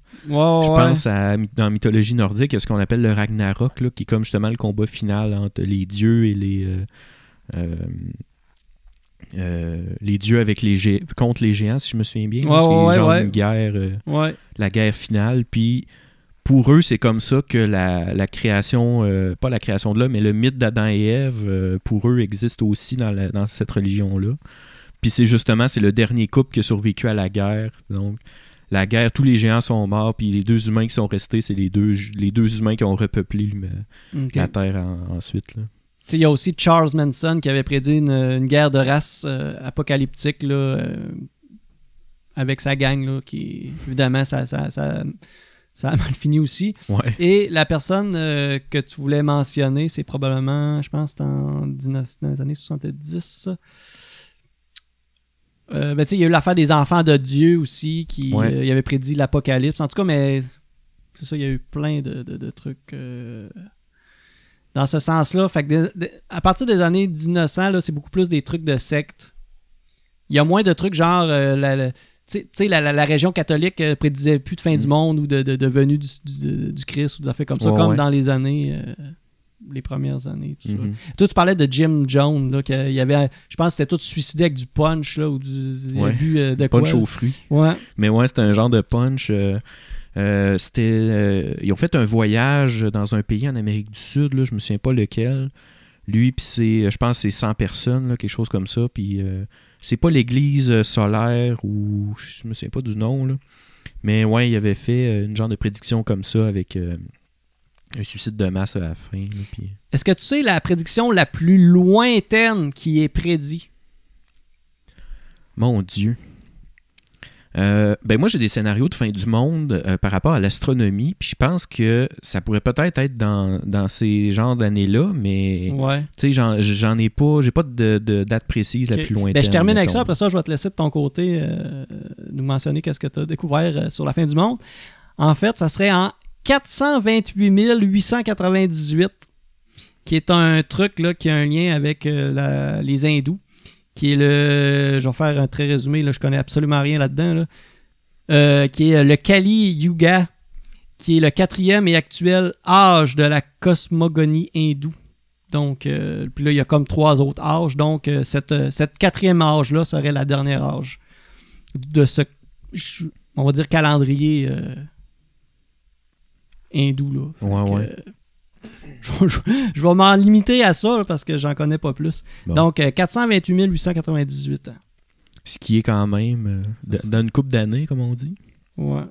Je pense à, dans la mythologie nordique, il y a ce qu'on appelle le Ragnarok, là, qui est comme justement le combat final entre les dieux et les, euh, euh, les dieux avec les gé- contre les géants, si je me souviens bien. Ouais, ouais, genre ouais. une guerre, euh, la guerre finale. Puis pour eux, c'est comme ça que la, la création, euh, pas la création de l'homme, mais le mythe d'Adam et Ève, pour eux, existe aussi dans, la- dans cette religion-là. Puis c'est justement, c'est le dernier couple qui a survécu à la guerre. Donc, la guerre, tous les géants sont morts, puis les deux humains qui sont restés, c'est les deux, les deux humains qui ont repeuplé la Terre en- ensuite. là. Tu sais, Il y a aussi Charles Manson qui avait prédit une, une guerre de race euh, apocalyptique là, euh, avec sa gang, là, qui évidemment ça, ça, ça, ça a mal fini aussi. Ouais. Et la personne euh, que tu voulais mentionner, c'est probablement, je pense, en 19 dans les années 70, ça. Euh, ben, tu sais, il y a eu l'affaire des enfants de Dieu aussi, qui Ouais. euh, il avait prédit l'apocalypse. En tout cas, mais c'est ça, il y a eu plein de, de- de trucs euh, dans ce sens-là. Fait que de- de- à partir des années 1900, là, c'est beaucoup plus des trucs de secte. Il y a moins de trucs genre euh, la, la- région catholique euh, prédisait plus de fin du Mm. monde ou de, de, de venue du, du, du Christ ou des affaires comme ça, Ouais, comme ouais. dans les années, euh, les premières années. Tout ça. Mhm. Toi, tu parlais de Jim Jones, là, qu'il y avait, je pense que c'était tout suicidé avec du punch, là, ou du, Ouais. euh, de quoi. Punch aux fruits. Ouais. Mais ouais, c'était un genre de punch. Euh, c'était, euh, ils ont fait un voyage dans un pays en Amérique du Sud, là, je me souviens pas lequel. Lui, puis c'est, je pense que c'est 100 personnes, là, quelque chose comme ça. Puis euh, c'est pas l'église solaire ou je me souviens pas du nom, là. Mais ouais, il avait fait une genre de prédiction comme ça avec un suicide de masse à la fin. là, puis- Est-ce que tu sais la prédiction la plus lointaine qui est prédite? Mon Dieu. Euh, ben moi j'ai des scénarios de fin du monde euh, par rapport à l'astronomie, puis je pense que ça pourrait peut-être être dans, dans ces genres d'années-là, mais Ouais. tu sais j'en, j'en ai pas, j'ai pas de, de date précise la plus lointaine. Ben, je termine avec ça. Après ça, je vais te laisser de ton côté euh, nous mentionner qu'est-ce que tu as découvert sur la fin du monde. En fait, ça serait en 428 898, qui est un truc là, qui a un lien avec la- les hindous, qui est le... Je vais faire un très résumé, là, je connais absolument rien là-dedans. là. Euh, qui est le Kali Yuga, qui est le quatrième et actuel âge de la cosmogonie hindoue. Donc, euh, puis là, il y a comme trois autres âges. Donc, euh, cette, euh, cette quatrième âge-là serait la dernière âge de ce, on va dire, calendrier euh, hindou. Là. Ouais, que, ouais. je, je- je vais m'en limiter à ça parce que j'en connais pas plus. Bon. Donc, euh, 428 898 ans. Ce qui est quand même euh, dans une coupe d'années, comme on dit. Ouais.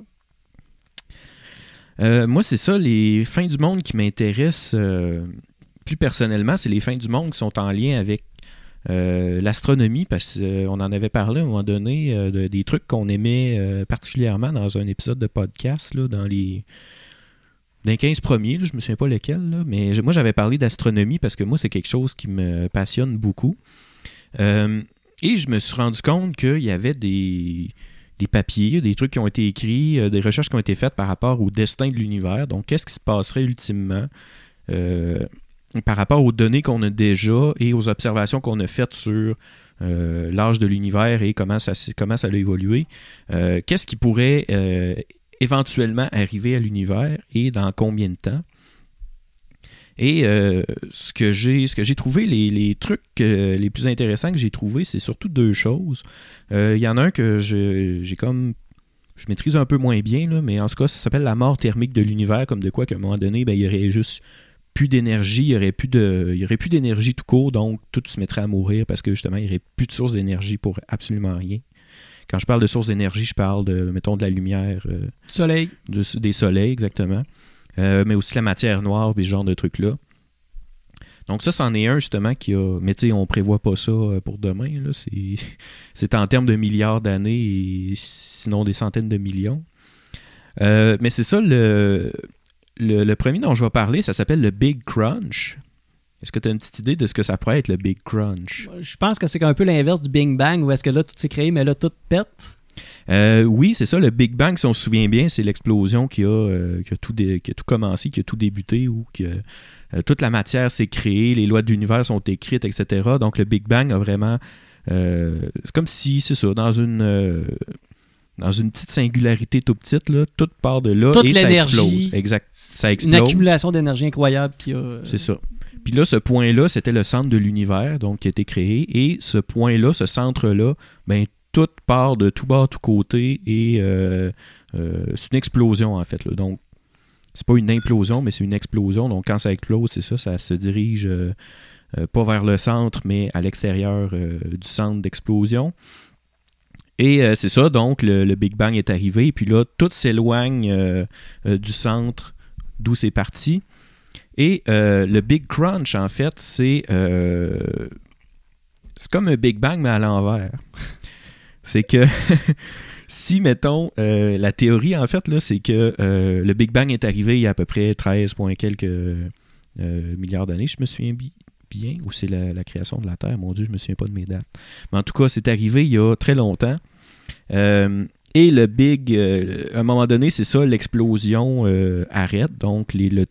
Euh, moi, c'est ça, les fins du monde qui m'intéressent euh, plus personnellement, c'est les fins du monde qui sont en lien avec euh, l'astronomie, parce qu'on en avait parlé à un moment donné, de- des trucs qu'on aimait particulièrement dans un épisode de podcast, là, dans les, dans les 15 premiers, je me souviens pas lequel, mais moi j'avais parlé d'astronomie parce que moi c'est quelque chose qui me passionne beaucoup. Euh, et je me suis rendu compte qu'il y avait des, papiers, des trucs qui ont été écrits, euh, des recherches qui ont été faites par rapport au destin de l'univers. Donc, qu'est-ce qui se passerait ultimement euh, par rapport aux données qu'on a déjà et aux observations qu'on a faites sur l'âge de l'univers et comment ça, comment ça a évolué? Qu'est-ce qui pourrait éventuellement arriver à l'univers et dans combien de temps? Et euh, ce que j'ai trouvé, les, trucs euh, les plus intéressants que j'ai trouvé, c'est surtout deux choses. Euh, Il y en a un que je- j'ai comme. Je maîtrise un peu moins bien, mais en tout cas, ça s'appelle la mort thermique de l'univers, comme de quoi qu'à un moment donné, ben, il y aurait juste plus d'énergie, il y aurait plus aurait plus d'énergie tout court, donc tout se mettrait à mourir parce que justement, il n'y aurait plus de source d'énergie pour absolument rien. Quand je parle de source d'énergie, je parle de, mettons, de la lumière, euh, Soleil. de- des soleils, exactement. Euh, mais aussi la matière noire, puis ce genre de trucs-là. Donc ça, c'en est un justement qui a... Mais tu sais, on prévoit pas ça euh, pour demain. là. C'est- C'est en termes de milliards d'années et sinon des centaines de millions. Euh, mais c'est ça, le, le, le premier dont je vais parler, ça s'appelle le Big Crunch. Est-ce que tu as une petite idée de ce que ça pourrait être, le Big Crunch? Je pense que c'est un peu l'inverse du Big Bang, où est-ce que là, tout s'est créé, mais là, tout pète. Euh, oui, c'est ça. Le Big Bang, si on se souvient bien, c'est l'explosion qui a, euh, qui, a tout dé- qui a tout commencé, qui a tout débuté, où que, euh, toute la matière s'est créée, les lois de l'univers sont écrites, etc. Donc le Big Bang a vraiment... euh, c'est comme si, c'est ça, dans une... dans une petite singularité tout petite, là, tout part de là Toute et ça explose. Exact. Ça Une explose. accumulation d'énergie incroyable qui a. euh, C'est ça. Puis là, ce point-là, c'était le centre de l'univers, donc qui a été créé. Et ce point-là, ce centre-là, ben, tout part de tout bas, tout côté, et euh, euh, c'est une explosion, en fait. Là. Donc, c'est pas une implosion, mais c'est une explosion. Donc, quand ça explose, c'est ça, ça se dirige euh, pas vers le centre, mais à l'extérieur du centre d'explosion. Et c'est ça, donc le, Big Bang est arrivé, puis là, tout s'éloigne du centre d'où c'est parti. Et euh, le Big Crunch, en fait, c'est euh, c'est comme un Big Bang, mais à l'envers. C'est que si, mettons, euh, la théorie, en fait, c'est que le Big Bang est arrivé il y a à peu près 13 points quelques milliards d'années, je me souviens bi- bien, ou c'est la, création de la Terre, mon Dieu, je me souviens pas de mes dates. Mais en tout cas, c'est arrivé il y a très longtemps. Et le Big, à un moment donné, c'est ça, l'explosion arrête, donc les, le-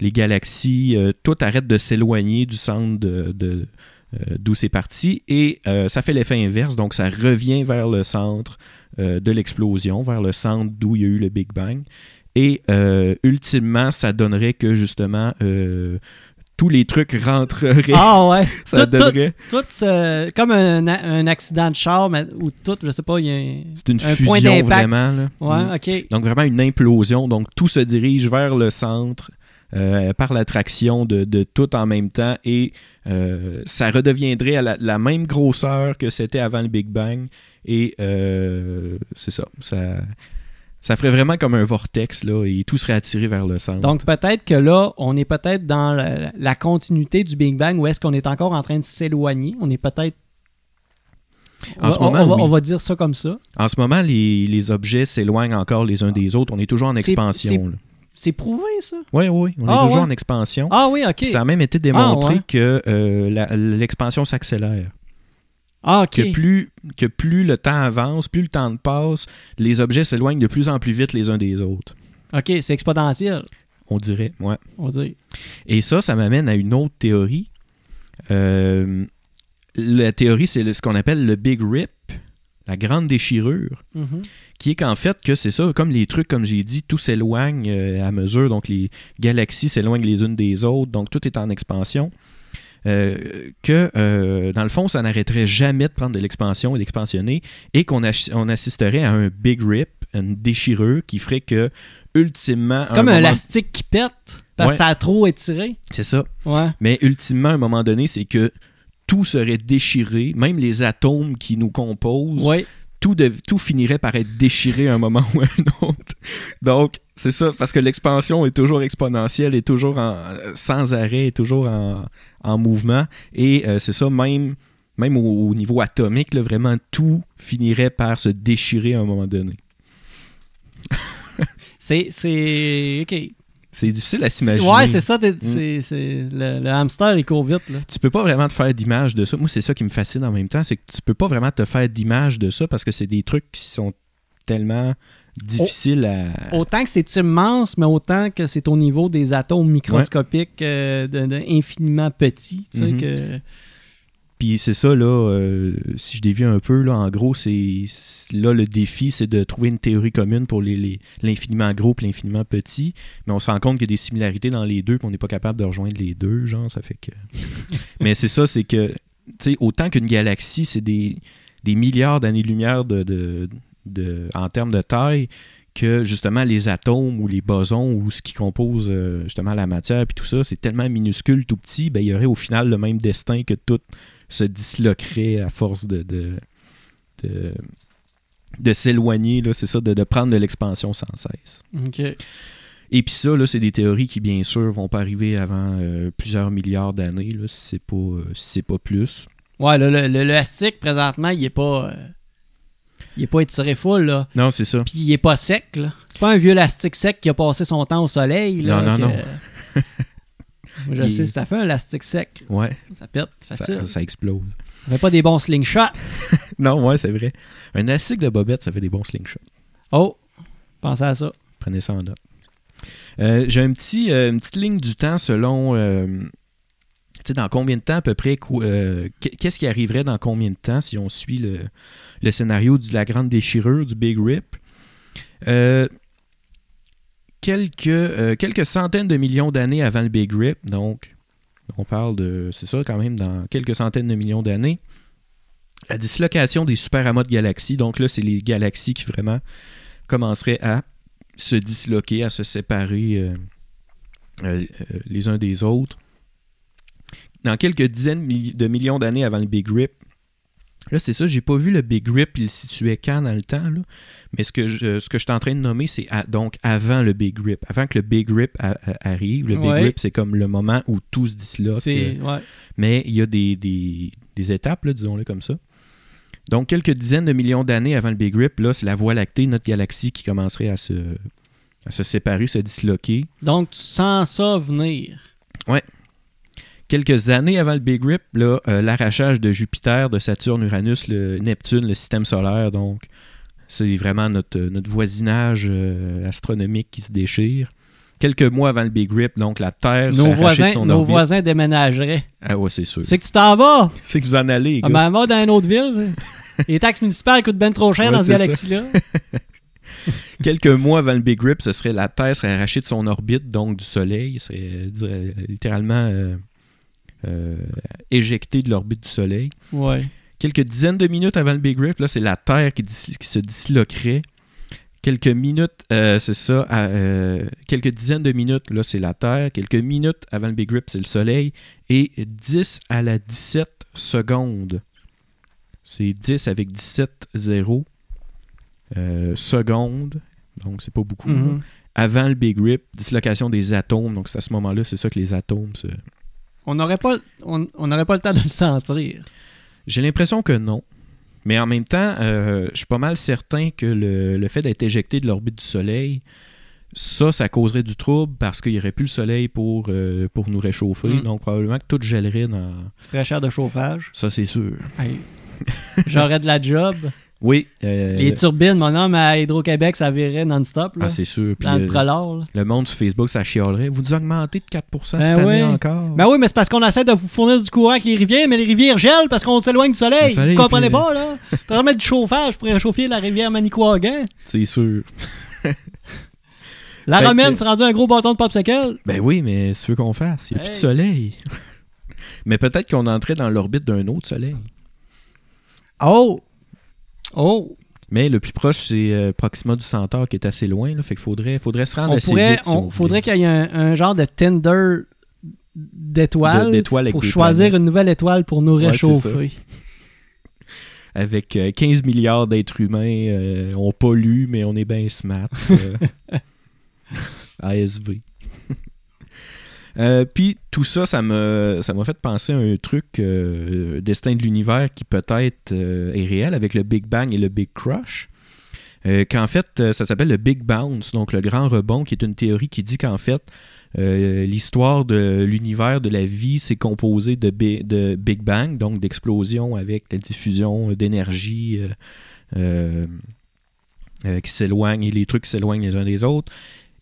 les galaxies, euh, tout arrête de s'éloigner du centre de, de, euh, d'où c'est parti et euh, ça fait l'effet inverse, donc ça revient vers le centre euh, de l'explosion, vers le centre d'où il y a eu le Big Bang. Et ultimement, ça donnerait que justement tous les trucs rentreraient. Ah ouais. ça tout, donnerait. tout, comme un, accident de char, mais, ou tout, je sais pas, il y a un, C'est une un point fusion d'impact. vraiment. Là. Ouais, Mm. ok. Donc vraiment une implosion. Donc tout se dirige vers le centre euh, par l'attraction de, de tout en même temps et euh, ça redeviendrait à la, la même grosseur que c'était avant le Big Bang et euh, c'est ça, ça. Ça ferait vraiment comme un vortex là et tout serait attiré vers le centre. Donc peut-être que là, on est peut-être dans la, la continuité du Big Bang ou est-ce qu'on est encore en train de s'éloigner? On est peut-être. En on, ce moment, on va, oui. on va dire ça comme ça. En ce moment, les, les objets s'éloignent encore les uns des autres. On est toujours en expansion. C'est prouvé, ça? Oui, oui, on est Ah, toujours ouais. en expansion. Ah oui, ok. Ça a même été démontré Ah, ouais. que euh, l'expansion s'accélère. Ah, ok. que plus, que plus le temps avance, plus le temps passe, les objets s'éloignent de plus en plus vite les uns des autres. Ok, c'est exponentiel, On dirait, ouais. on dirait. Et ça, ça m'amène à une autre théorie. Euh, la théorie, c'est ce qu'on appelle le Big Rip, la grande déchirure, Mhm. Qui est qu'en fait que c'est ça, comme les trucs, comme j'ai dit, tout s'éloigne euh, à mesure, donc les galaxies s'éloignent les unes des autres, donc tout est en expansion. Euh, que euh, dans le fond, ça n'arrêterait jamais de prendre de l'expansion et d'expansionner, et qu'on on assisterait à un big rip, une déchirure qui ferait que, ultimement. C'est comme un moment- élastique qui pète parce Ouais. que ça a trop étiré. C'est ça. Ouais. Mais ultimement, à un moment donné, c'est que tout serait déchiré, même les atomes qui nous composent, Ouais. Tout, finirait par être déchiré à un moment ou à un autre. Donc, c'est ça, parce que l'expansion est toujours exponentielle, est toujours sans arrêt, est toujours en, en mouvement. Et euh, c'est ça, même, au, au niveau atomique, là, vraiment tout finirait par se déchirer à un moment donné. C'est... Ok. C'est difficile à s'imaginer. Ouais, c'est ça. Mm. c'est, c'est- Le, le hamster, il court vite. Là. tu peux pas vraiment te faire d'image de ça. Moi, c'est ça qui me fascine en même temps, c'est que tu peux pas vraiment te faire d'image de ça parce que c'est des trucs qui sont tellement difficiles à. Autant que c'est immense, mais autant que c'est au niveau des atomes microscopiques euh, de, de infiniment petits. Tu sais, Mhm. que... Puis c'est ça, là, euh, si je dévie un peu, là, en gros, c'est là le défi, c'est de trouver une théorie commune pour les- les- l'infiniment gros et l'infiniment petit. Mais on se rend compte qu'il y a des similarités dans les deux, puis on n'est pas capable de rejoindre les deux, genre, ça fait que. Mais c'est ça, c'est que, tu sais, autant qu'une galaxie, c'est des, des milliards d'années-lumière de, de, de- en termes de taille, que justement les atomes ou les bosons ou ce qui compose euh, justement la matière puis tout ça, c'est tellement minuscule, tout petit, ben il y aurait au final le même destin que tout se disloquerait à force de de, de, de s'éloigner, c'est ça, de, de prendre de l'expansion sans cesse. Et puis ça, là, c'est des théories qui, bien sûr, vont pas arriver avant euh, plusieurs milliards d'années, là, si c'est pas, euh, si pas plus. Ouais, le, le, le présentement, il est pas. euh, il est pas étiré full, là. Non, c'est ça. Puis il est pas sec, là. C'est pas un vieux élastique sec qui a passé son temps au soleil, là. Non, non, que- non. Moi, je Il- sais, ça fait un élastique sec. Ouais, Ça pète, facile. ça, ça explose. Ça fait pas des bons slingshots. Non, ouais, c'est vrai. Un élastique de bobette, ça fait des bons slingshots. Oh, pensez à ça. Prenez ça en note. Euh, J'ai un petit, euh, une petite ligne du temps selon. euh, tu sais, dans combien de temps à peu près. Qu'est-ce qui arriverait dans combien de temps si on suit le, le scénario de la grande déchirure, du Big Rip? Euh, quelques, euh, quelques centaines de millions d'années avant le Big Rip, donc On parle de, c'est ça, quand même, dans quelques centaines de millions d'années. La dislocation des super amas de galaxies. Donc là, c'est les galaxies qui vraiment commenceraient à se disloquer, à se séparer euh, euh, les uns des autres. Dans quelques dizaines de millions d'années avant le Big Rip, Là, c'est ça, j'ai pas vu le Big Rip, il situait quand dans le temps, là. mais ce que, je, ce que je suis en train de nommer, c'est donc avant le Big Rip. Avant que le Big Rip arrive, le Big Ouais. Rip, c'est comme le moment où tout se disloque. Euh, Ouais. mais il y a des, des- des étapes, là, disons-le comme ça. Donc, quelques dizaines de millions d'années avant le Big Rip, là, c'est la Voie lactée, notre galaxie, qui commencerait à se, à se séparer, se disloquer. Donc, tu sens ça venir. Quelques années avant le Big Rip, là, euh, l'arrachage de Jupiter, de Saturne, Uranus, le Neptune, le système solaire, donc c'est vraiment notre, notre voisinage euh, astronomique qui se déchire. Quelques mois avant le Big Rip, donc la Terre Nos arrachée voisins, de son nos orbite. voisins déménageraient. Ah ouais, c'est sûr. C'est que tu t'en vas. C'est que vous en allez, Ah, gars. ben, va dans une autre ville. c'est- Les taxes municipales coûtent bien trop cher Ouais, dans cette c'est galaxie-là. Quelques mois avant le Big Rip, ce serait la Terre serait arrachée de son orbite, donc du Soleil, euh, littéralement euh, euh, éjectée de l'orbite du Soleil. Ouais. Quelques dizaines de minutes avant le Big Rip, là, c'est la Terre qui, se disloquerait. Quelques minutes, euh, c'est ça, euh, quelques dizaines de minutes, là, c'est la Terre. Quelques minutes avant le Big Rip, c'est le Soleil. Et 10 à la 17 secondes. C'est 10 avec 17 zéros euh, secondes. Donc, c'est pas beaucoup. Mhm. Avant le Big Rip, dislocation des atomes. Donc, c'est à ce moment-là, c'est ça que les atomes se, On n'aurait pas, on, on n'aurait pas le temps de le sentir. J'ai l'impression que non. Mais en même temps, euh, je suis pas mal certain que le, le fait d'être éjecté de l'orbite du Soleil, ça, ça causerait du trouble parce qu'il n'y aurait plus le Soleil pour, euh, pour nous réchauffer. Mm. Donc, probablement que tout gèlerait dans. Fraîcheur de chauffage. Ça, c'est sûr. J'aurais de la job. Oui. euh, Les le- turbines, mon homme, à Hydro-Québec, ça virait non-stop. Ah, c'est sûr. Puis dans le le, le monde sur Facebook, ça chialerait. Vous nous augmentez de 4% cette Ben année oui. encore? Ben oui, mais c'est parce qu'on essaie de vous fournir du courant avec les rivières, mais les rivières gèlent parce qu'on s'éloigne du soleil. Le soleil, vous comprenez puis- pas, là? T'aurais mettre du chauffage pour réchauffer la rivière Manicouagan. C'est sûr. La Fait que- romaine, c'est rendu un gros bâton de popsicle. Ben oui, mais c'est ce qu'on fasse. Il n'y a plus de. Soleil. mais peut-être qu'on entrait dans l'orbite d'un autre Soleil. Oh! Oh! Mais le plus proche, c'est euh, Proxima du Centaure qui est assez loin. Là, fait qu'il faudrait, faudrait se rendre On assez pourrait, vite. si on, on faudrait qu'il y ait un, un genre de Tinder d'étoiles pour choisir planètes. une nouvelle étoile pour nous Ouais, réchauffer. Avec euh, 15 milliards d'êtres humains, euh, on pollue, mais on est bien smart. euh. ASV. Euh, Puis tout ça, ça m'a ça fait penser à un truc, euh, destin de l'univers, qui peut-être euh, est réel avec le Big Bang et le Big Crush. Qu'en fait, ça s'appelle le Big Bounce, donc le grand rebond, qui est une théorie qui dit qu'en fait, l'histoire de l'univers, de la vie, c'est composé de, de Big Bang, donc d'explosion avec la diffusion d'énergie qui s'éloigne et les trucs s'éloignent les uns des autres.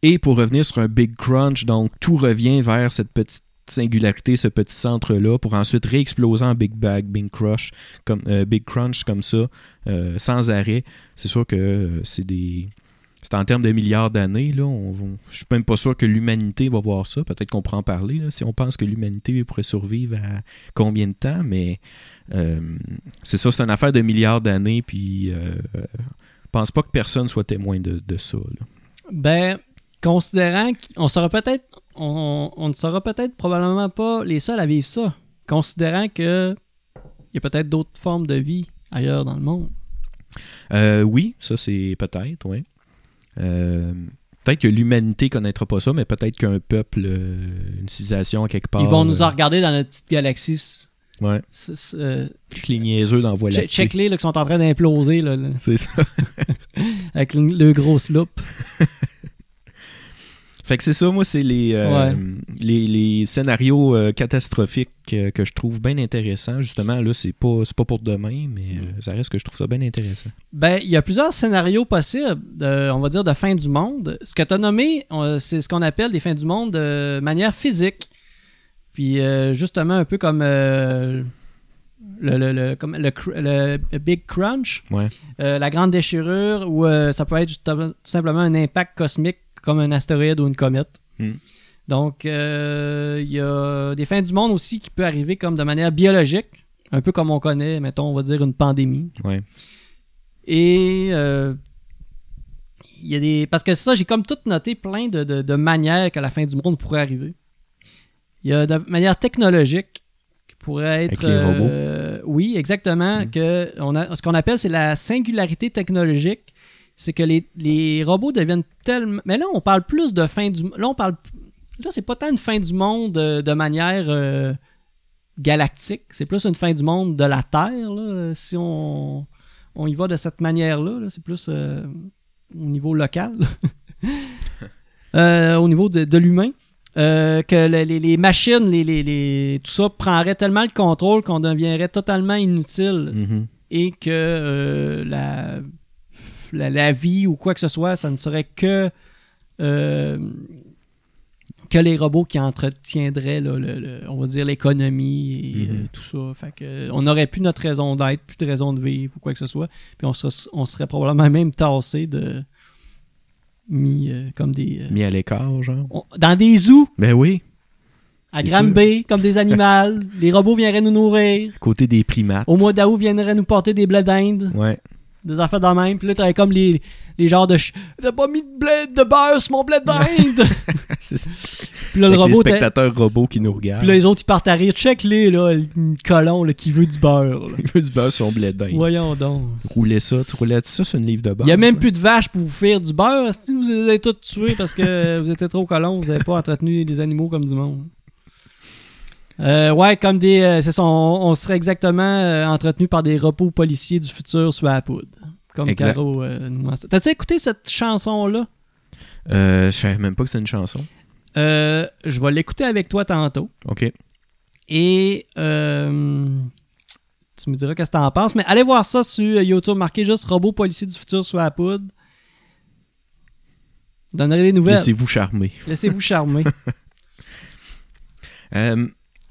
Et pour revenir sur un Big Crunch, donc tout revient vers cette petite singularité, ce petit centre-là, pour ensuite réexploser en Big Bang, Big Crush, comme, euh, Big Crunch comme ça, euh, sans arrêt. C'est sûr que euh, c'est des. C'est en termes de milliards d'années. Là, on, je suis même pas sûr que l'humanité va voir ça. Peut-être qu'on pourra en parler. là, si on pense que l'humanité pourrait survivre à combien de temps, mais c'est ça, c'est une affaire de milliards d'années. Puis, je pense pas que personne soit témoin de, de ça. là. Ben, considérant qu'on sera peut-être, on, on ne sera peut-être probablement pas les seuls à vivre ça. Considérant que il y a peut-être d'autres formes de vie ailleurs dans le monde. Euh, oui, ça c'est peut-être, oui. Euh, peut-être que l'humanité connaîtra pas ça, mais peut-être qu'un peuple, euh, une civilisation quelque part. Ils vont nous en regarder dans notre petite galaxie. Ouais. Les niaiseux dans che- lactée. Check-les qui sont en train d'imploser là, là, C'est ça. avec le, le gros loop. Fait que c'est ça, moi, c'est les, euh, Ouais. les, les scénarios euh, catastrophiques euh, que je trouve bien intéressants. Justement, là, c'est pas, pas pour demain, mais euh, ça reste que je trouve ça bien intéressant. Ben, il y a plusieurs scénarios possibles, on va dire, de fin du monde. Ce que tu as nommé, c'est ce qu'on appelle des fins du monde de manière physique. Puis, euh, justement, un peu comme, le, le- le- comme le, le Big Crunch, Ouais. euh, la grande déchirure, ou euh, ça peut être tout simplement un impact cosmique comme un astéroïde ou une comète. Hmm. Donc, euh, il y a des fins du monde aussi qui peut arriver comme de manière biologique, un peu comme on connaît, mettons, on va dire une pandémie. Ouais. Et euh, il y a des. Parce que ça, j'ai comme tout noté plein de, de- de manières que la fin du monde pourrait arriver. Il y a de manière technologique qui pourrait être. Avec les robots. euh, oui, exactement. Mm. Que on a, ce qu'on appelle, c'est la singularité technologique. C'est que les, les robots deviennent tellement. Mais là, on parle plus de fin du. Là, on parle. Là, c'est pas tant une fin du monde euh, de manière euh, galactique. C'est plus une fin du monde de la Terre, là, si on on y va de cette manière-là. là. C'est plus euh, au niveau local. Euh, au niveau de, de l'humain. Euh, que le- les, les machines, les, tout ça prendrait tellement le contrôle qu'on deviendrait totalement inutile Mhm. et que euh, la, la, la vie ou quoi que ce soit, ça ne serait que euh, que les robots qui entretiendraient, là, le- le- on va dire, l'économie et euh, tout ça. Fait que, on n'aurait plus notre raison d'être, plus de raison de vivre ou quoi que ce soit. Puis on, serait- on serait probablement même tassé de mis euh, comme des Mis à l'écart, genre. on- dans des zoos Ben oui, à Granby comme des animaux. les robots viendraient nous nourrir. côté des primates. Au mois d'août, viendraient nous porter des blés d'Inde. Ouais. Des affaires de même. Puis là, t'avais comme les, les genres de. T'as pas mis de blé de beurre sur mon blé d'Inde! Puis là, le Avec robot. les spectateurs robots qui nous regardent. Puis là, les autres, ils partent à rire. Check-les, là, le colon là, qui veut du beurre. là. Il veut du beurre sur son blé d'Inde. Voyons donc. Rouler ça, tu roulais ça sur une livre de beurre. Il y a même plus de vaches pour vous faire du beurre. Si vous les avez toutes tuées parce que vous étiez trop colons, vous n'avez pas entretenu les animaux comme du monde. Euh, ouais, comme des. euh, c'est on, on serait exactement euh, entretenu par des repos policiers du futur sous la poudre. Comme Exact. Caro euh. T'as-tu écouté cette chanson-là? Je savais même pas que c'était une chanson. Je vais l'écouter avec toi tantôt. OK. Et tu me diras qu'est-ce que t'en penses. Mais allez voir ça sur YouTube. Marquez juste Robot policier du futur sous la poudre. Je donnerai des nouvelles. Laissez-vous charmer. Laissez-vous charmer. Euh,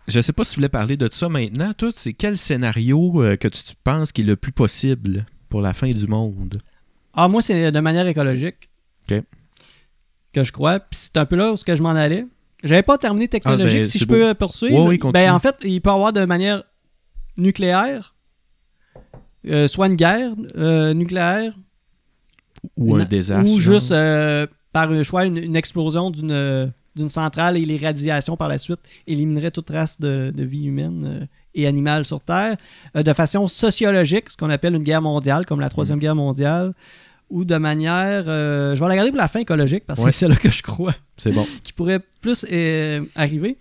je sais pas si tu voulais parler de ça maintenant. Toi, c'est quel scénario euh, que tu penses qui est le plus possible pour la fin du monde? Ah, moi, c'est de manière écologique. Ok. Que je crois. Puis c'est un peu là où je m'en allais. J'avais pas terminé technologique, Ah, ben, si je peux poursuivre. Ouais, oui, ben, en fait, il peut y avoir de manière nucléaire, euh, soit une guerre euh, nucléaire, Ou une- un désastre? ou genre? juste euh, par un choix, une, une explosion d'une euh, d'une centrale et les radiations par la suite éliminerait toute race de, de vie humaine euh, et animale sur Terre, euh, de façon sociologique, ce qu'on appelle une guerre mondiale, comme la Mm. Troisième Guerre mondiale, ou de manière... euh, je vais la garder pour la fin écologique, parce que Ouais. c'est là que je crois C'est bon. qui pourrait plus euh, arriver.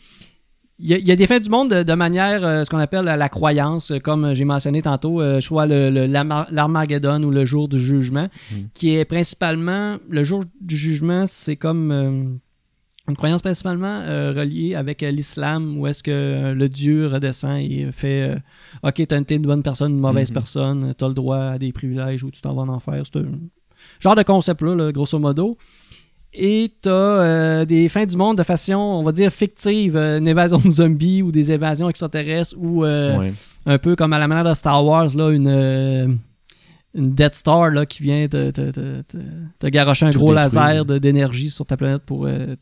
Il y, a, il y a des fins du monde de, de manière, euh, ce qu'on appelle la, la croyance, comme j'ai mentionné tantôt, soit l'Armageddon ou le jour du jugement, Mm. qui est principalement, le jour du jugement, c'est comme une croyance principalement euh, reliée avec euh, l'islam, où est-ce que euh, le Dieu redescend et fait Ok, t'as été une bonne personne, une mauvaise Mhm. personne, t'as le droit à des privilèges ou tu t'en vas en enfer. C'est un genre de concept-là, là, grosso modo. Et t'as des fins du monde de façon, on va dire, fictive, une évasion de zombies ou des évasions extraterrestres ou Ouais. un peu comme à la manière de Star Wars, là, une, une Death Star là, qui vient te, te, te, te- te garocher un Tout gros détruire. laser d'énergie sur ta planète pour euh,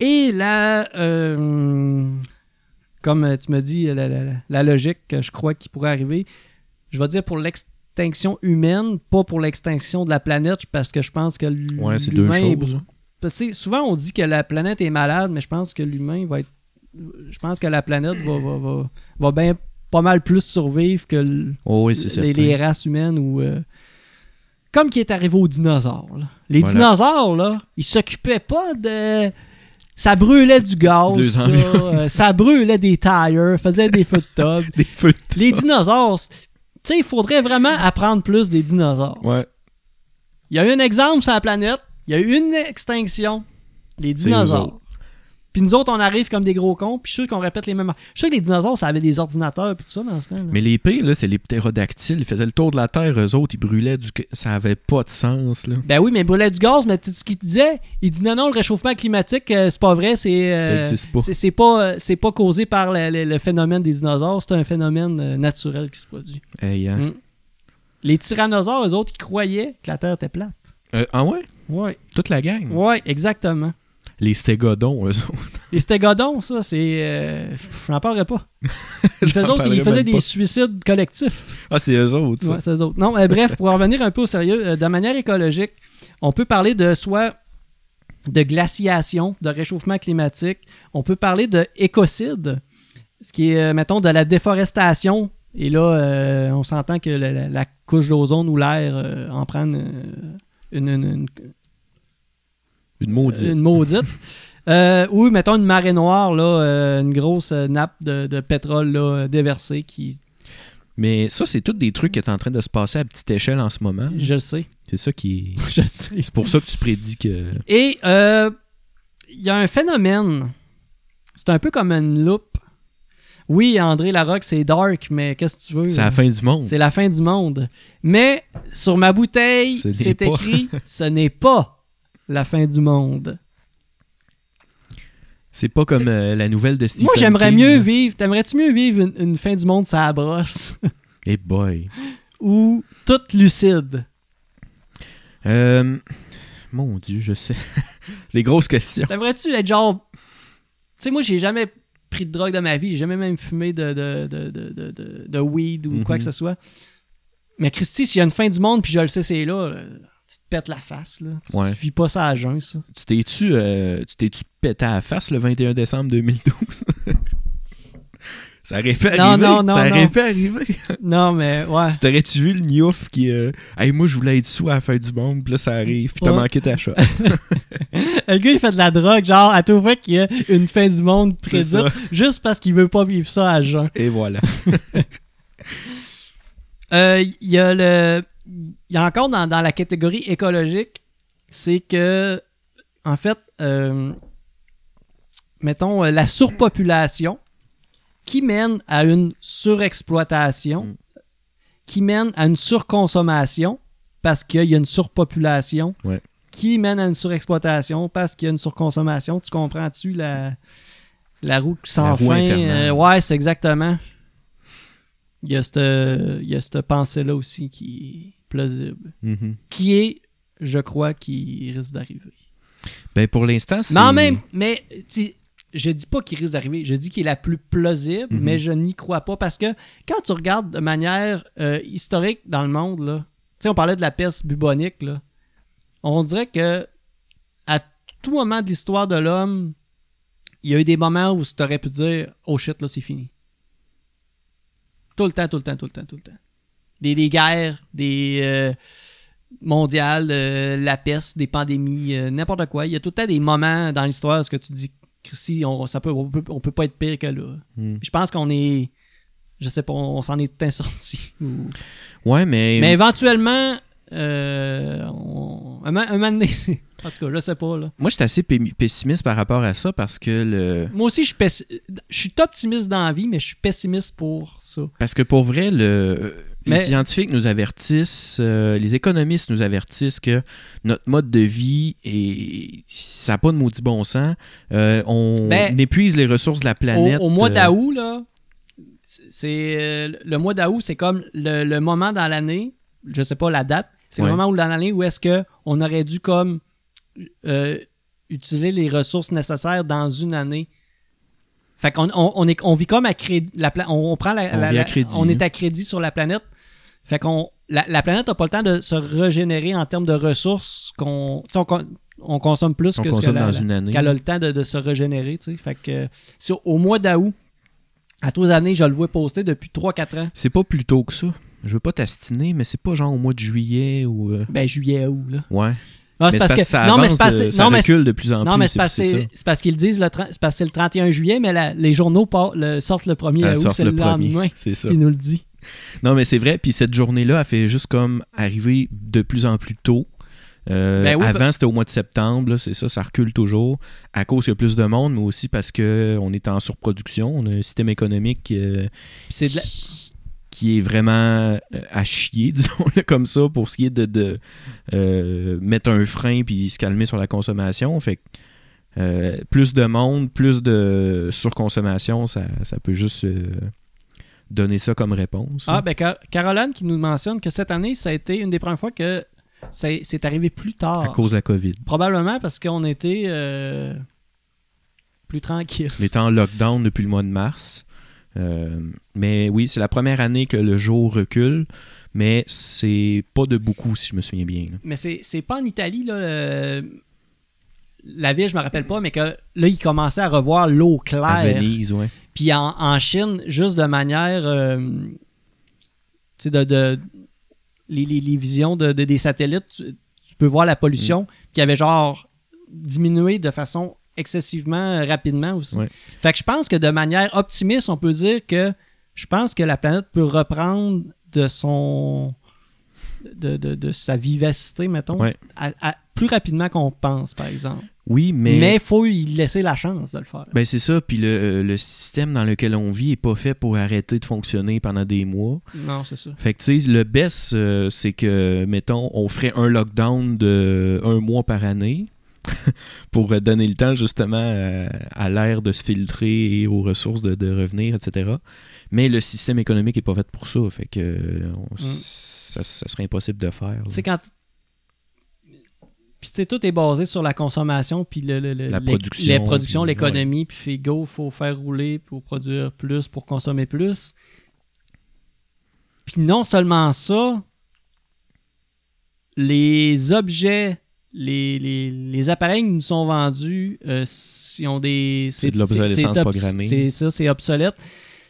Et là, euh, comme tu me dis, la, la- la logique que je crois qui pourrait arriver, je vais dire pour l'extinction humaine, pas pour l'extinction de la planète, parce que je pense que Ouais, c'est deux l'humain est choses. parce que, tu sais, souvent on dit que la planète est malade, mais je pense que l'humain va être. Je pense que la planète va, va, va, va bien pas mal plus survivre que l- Oh oui, les races humaines ou. euh, Comme qui est arrivé aux dinosaures. là. Les Voilà. dinosaures, là, ils s'occupaient pas de. Ça brûlait du gaz, ça, euh, ça brûlait des tires, faisait des feux de tub. Des feux de Les dinosaures, tu sais, il faudrait vraiment apprendre plus des dinosaures. Ouais. Il y a eu un exemple sur la planète, il y a eu une extinction. Les dinosaures. Puis nous autres, on arrive comme des gros cons, puis je suis sûr qu'on répète les mêmes. Je suis sûr que les dinosaures, ça avait des ordinateurs, puis tout ça dans ce temps. là. Mais les pires, là, c'est les ptérodactyles. Ils faisaient le tour de la Terre, eux autres, ils brûlaient du... Ça avait pas de sens, là. Ben oui, mais il brûlait du gaz, mais tu sais ce qu'il disait? Il dit non, non, le réchauffement climatique, euh, c'est pas vrai, c'est. euh, Ça pas. c'est- pas, euh, c'est pas causé par le, le- le phénomène des dinosaures, c'est un phénomène euh, naturel qui se produit. Hey, hein. Mm. Les tyrannosaures, eux autres, ils croyaient que la Terre était plate. Euh, ah ouais? Ouais. Toute la gang? Ouais, exactement. Les stégodons, eux autres. Les stégodons, ça, c'est. euh, J'en parlerai pas. Faisaient, autres- ils faisaient des pas. suicides collectifs. Ah, c'est eux autres, ça. Ouais, c'est eux autres. Non, euh, bref, pour en revenir un peu au sérieux, euh, de manière écologique, on peut parler de soit de glaciation, de réchauffement climatique. On peut parler de écocide, ce qui est, euh, mettons, de la déforestation. Et là, on s'entend que la, la- la couche d'ozone ou l'air en une, une- une- Une maudite. une maudite. Euh, ou, mettons, une marée noire, là, euh, une grosse euh, nappe de, de pétrole là, déversée qui, Mais ça, c'est tous des trucs qui est en train de se passer à petite échelle en ce moment. je le sais, C'est ça qui est... je le sais. C'est pour ça que tu prédis que... Et euh, il y a un phénomène. C'est un peu comme une loupe. Oui, André Larocque, c'est dark, mais qu'est-ce que tu veux? C'est la fin du monde. C'est la fin du monde. Mais sur ma bouteille, c'est écrit ce n'est pas la fin du monde. C'est pas comme euh, la nouvelle de Stephen Moi, j'aimerais King, mieux là. vivre. T'aimerais-tu mieux vivre une, une fin du monde ça brosse? Eh boy. ou toute lucide? Euh, Mon Dieu, je sais. Les grosses questions. T'aimerais-tu être genre. Tu sais, moi, j'ai jamais pris de drogue de ma vie. J'ai jamais même fumé de, de, de, de, de, de- de weed ou quoi Mhm. que ce soit. Mais Christy, s'il y a une fin du monde, puis je le sais, c'est là, là, tu te pètes la face. Là. Tu Ouais. vis pas ça à jeun, ça. Tu t'es-tu euh, tu t'es-tu pété à la face le 21 décembre 2012? ça aurait pu Non, arriver. non, non, ça aurait pu arriver. Non, mais ouais. tu t'aurais-tu vu le niouf qui... Euh, hey, moi, je voulais être sous à la fin du monde, puis là, ça arrive, puis t'as Ouais. manqué ta shot. Le gars, il fait de la drogue, genre, à tout fois qu'il y a une fin du monde présente, juste parce qu'il veut pas vivre ça à jeun. Et voilà. Euh, Il y a le. Il y a encore dans, dans la catégorie écologique, c'est que, en fait, euh, mettons, euh, la surpopulation qui mène à une surexploitation, Mm. qui mène à une surconsommation parce qu'il y a une surpopulation, Ouais. qui mène à une surexploitation parce qu'il y a une surconsommation. Tu comprends-tu la, la roue sans La roue fin? Euh, ouais, c'est exactement. Il y a cette, il y a cette pensée-là aussi qui plausible. Mhm. Qui est, je crois, qui risque d'arriver. Ben, pour l'instant, c'est... Mais en même, mais je dis pas qu'il risque d'arriver, je dis qu'il est la plus plausible, Mhm. mais je n'y crois pas parce que quand tu regardes de manière euh, historique dans le monde, là, tu sais, on parlait de la peste bubonique, là, on dirait que à tout moment de l'histoire de l'homme, il y a eu des moments où tu aurais pu dire Oh shit, là, c'est fini. Tout le temps, tout le temps, tout le temps, tout le temps. Des, des guerres, des euh, mondiales, euh, la peste, des pandémies, euh, n'importe quoi. Il y a tout le temps des moments dans l'histoire où ce que tu dis, si on, ça peut, on, peut, on peut pas être pire que là. Hmm. Je pense qu'on est. Je sais pas, on s'en est tout sorti. Ou- Ouais, mais... Mais éventuellement, euh, on- un, un moment donné, en tout cas, je sais pas. Là. Moi, je suis assez pessimiste par rapport à ça parce que le... Moi aussi, je suis, pessi- je suis optimiste dans la vie, mais je suis pessimiste pour ça. Parce que pour vrai, le... Mais- les scientifiques nous avertissent, euh, les économistes nous avertissent que notre mode de vie, est... ça n'a pas de maudit bon sens. Euh, on Ben, épuise les ressources de la planète. au mois euh, d'août, là, c'est le mois d'août, c'est comme le, le moment dans l'année, je sais pas la date, c'est Ouais. le moment où dans l'année où est-ce que on aurait dû comme euh, utiliser les ressources nécessaires dans une année. Fait qu'on on, on est, on vit comme à crédit, la on, on prend la, On la- vit à la- crédit, on là. est à crédit sur la planète. Fait qu'on la, la planète n'a pas le temps de se régénérer en termes de ressources qu'on on, con- on consomme plus On que ce que consomme dans la- une année. qu'elle a le temps de, de se régénérer. Fait que euh, au, mois d'août, à tous les années, je le vois poster depuis 3-4 ans. C'est pas plus tôt que ça. Je veux pas t'astiner, mais c'est pas genre au mois de juillet ou... euh, Ben, juillet, août, là. Ouais. Mais c'est parce que ça non, mais c'est parce, de- que- ça non, mais, recule de plus en non, plus. mais c'est parce, c'est c'est- c'est parce qu'ils disent, le, 30 c'est parce que c'est le 31 juillet, mais la- les journaux par- le- sortent le 1er Elle août, c'est le, le lendemain. C'est ça. Il nous le dit. Non, mais c'est vrai. Puis cette journée-là, elle fait juste comme arriver de plus en plus tôt. Euh, Ben oui, avant, c'était au mois de septembre. C'est ça, ça recule toujours. À cause qu'il y a plus de monde, mais aussi parce qu'on est en surproduction. On a un système économique euh, la- qui est vraiment euh, à chier, disons-le comme ça, pour ce qui est de, de, euh, mettre un frein puis se calmer sur la consommation. Fait que plus de monde, plus de surconsommation, ça, ça peut juste donner ça comme réponse. Ah, ben, Car- Caroline qui nous mentionne que cette année, ça a été une des premières fois que c'est arrivé plus tard. À cause de la COVID. Probablement parce qu'on était euh, plus tranquille. On était en lockdown depuis le mois de mars. Euh, mais oui, c'est la première année que le jour recule, mais c'est pas de beaucoup, si je me souviens bien. là. Mais c'est pas en Italie, là. la ville, je me rappelle pas, mais que là, ils commençaient à revoir l'eau À claire. Venise, ouais. Puis en, en Chine, juste de manière. euh, tu sais, de. de- les, les- les visions de, de- des satellites, tu, tu peux voir la pollution qui avait genre diminué de façon excessivement rapidement aussi. Ouais. Fait que je pense que de manière optimiste, on peut dire que je pense que la planète peut reprendre de son. de, de- de sa vivacité, mettons, Ouais. à- à- plus rapidement qu'on pense, par exemple. Oui, mais. Mais il faut y laisser la chance de le faire. Ben c'est ça, puis le, le système dans lequel on vit est pas fait pour arrêter de fonctionner pendant des mois. Non, c'est ça. Fait que tu sais, le best, euh, c'est que, mettons, on ferait un lockdown de un mois par année pour euh, donner le temps justement euh, à l'air de se filtrer et aux ressources de, de revenir, etc. Mais le système économique est pas fait pour ça. Fait que euh, on- ça, ça serait impossible de faire. Tu sais, quand. Puis, tu sais, tout est basé sur la consommation, puis le, le- le- La production, les productions, puis- l'économie, puis fait go, faut faire rouler pour produire plus, pour consommer plus. Puis non seulement ça, les objets, les, les, les appareils qui nous sont vendus, euh, ils ont des. C'est de l'obsolescence programmée. C'est ça, c'est obsolète.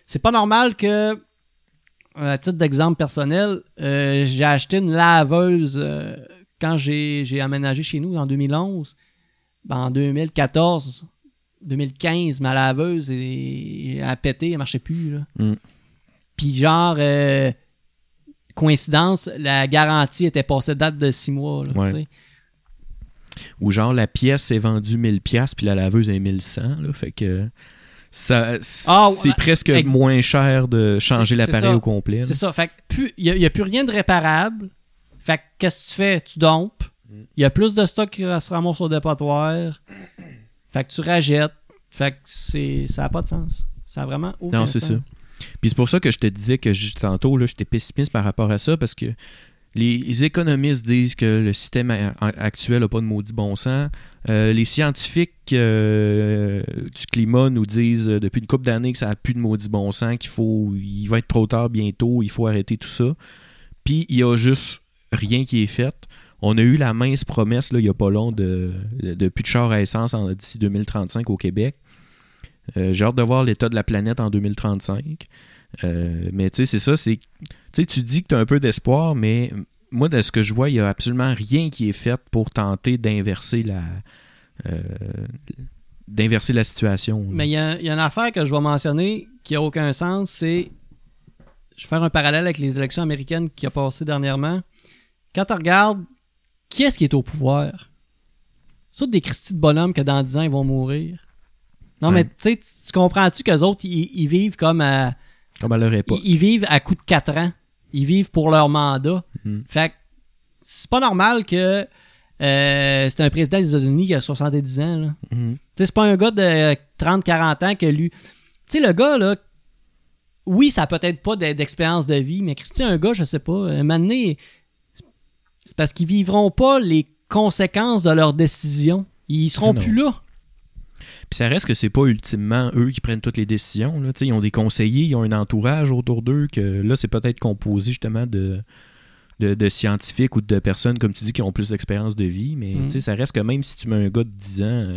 C'est pas normal que, à titre d'exemple personnel, euh, j'ai acheté une laveuse euh, quand j'ai aménagé chez nous en 2011. Ben, en 2014, 2015, ma laveuse a pété, elle marchait plus. Mm. Puis genre, euh, coïncidence, la garantie était passée de date de 6 mois. Là, Ouais. Ou genre la pièce est vendue 1000 pièces puis la laveuse est 1100 là, fait que ça Ah, c'est ouais, presque moins cher de changer l'appareil au complet. C'est ça. Fait que il n'y a, plus rien de réparable. Fait que qu'est-ce que tu fais? Tu dompes. Mm. Il y a plus de stock qui se ramasse au dépotoir. Fait que tu rajettes. Fait que c'est ça n'a pas de sens. Ça a vraiment aucun Non, c'est sens. ça. Puis c'est pour ça que je te disais que je- tantôt, là, j'étais pessimiste par rapport à ça parce que les, les économistes disent que le système a- a- actuel n'a pas de maudit bon sens. Euh, les scientifiques euh, du climat nous disent euh, depuis une couple d'années que ça n'a plus de maudit bon sens, qu'il faut, il va être trop tard bientôt, il faut arrêter tout ça. Puis il y a juste rien qui est fait. On a eu la mince promesse, là, il n'y a pas long, de, de plus de chars à essence en- d'ici 2035 au Québec. Euh, J'ai hâte de voir l'état de la planète en 2035. Euh, mais tu sais, c'est ça, c'est. Tu tu dis que tu as un peu d'espoir, mais moi, de ce que je vois, il n'y a absolument rien qui est fait pour tenter d'inverser la. euh, d'inverser la situation. Mais il y, y a une affaire que je vais mentionner qui a aucun sens, c'est. Je vais faire un parallèle avec les élections américaines qui a passé dernièrement. Quand tu regardes qui est-ce qui est au pouvoir, tous des Christy de bonhommes que dans 10 ans ils vont mourir. Non, Ouais. mais tu sais, tu tu comprends-tu qu'eux autres, ils, ils vivent comme à. Comme à leur époque. Ils, ils vivent à coup de 4 ans. Ils vivent pour leur mandat. Mhm. Fait que c'est pas normal que euh, c'est un président des États-Unis qui a 70 ans. Là. Tu sais, c'est pas un gars de 30-40 ans que lui. Tu sais, le gars, là, oui, ça a peut-être pas d'e- d'expérience de vie, mais Christian, un gars, je sais pas, un moment donné, c'est- parce qu'ils vivront pas les conséquences de leurs décisions. Ils seront non. plus là. Puis ça reste que c'est pas ultimement eux qui prennent toutes les décisions. Là. Ils ont des conseillers, ils ont un entourage autour d'eux que là, c'est peut-être composé justement de, de, de scientifiques ou de personnes, comme tu dis, qui ont plus d'expérience de vie. Mais Mm. ça reste que même si tu mets un gars de 10 ans, euh,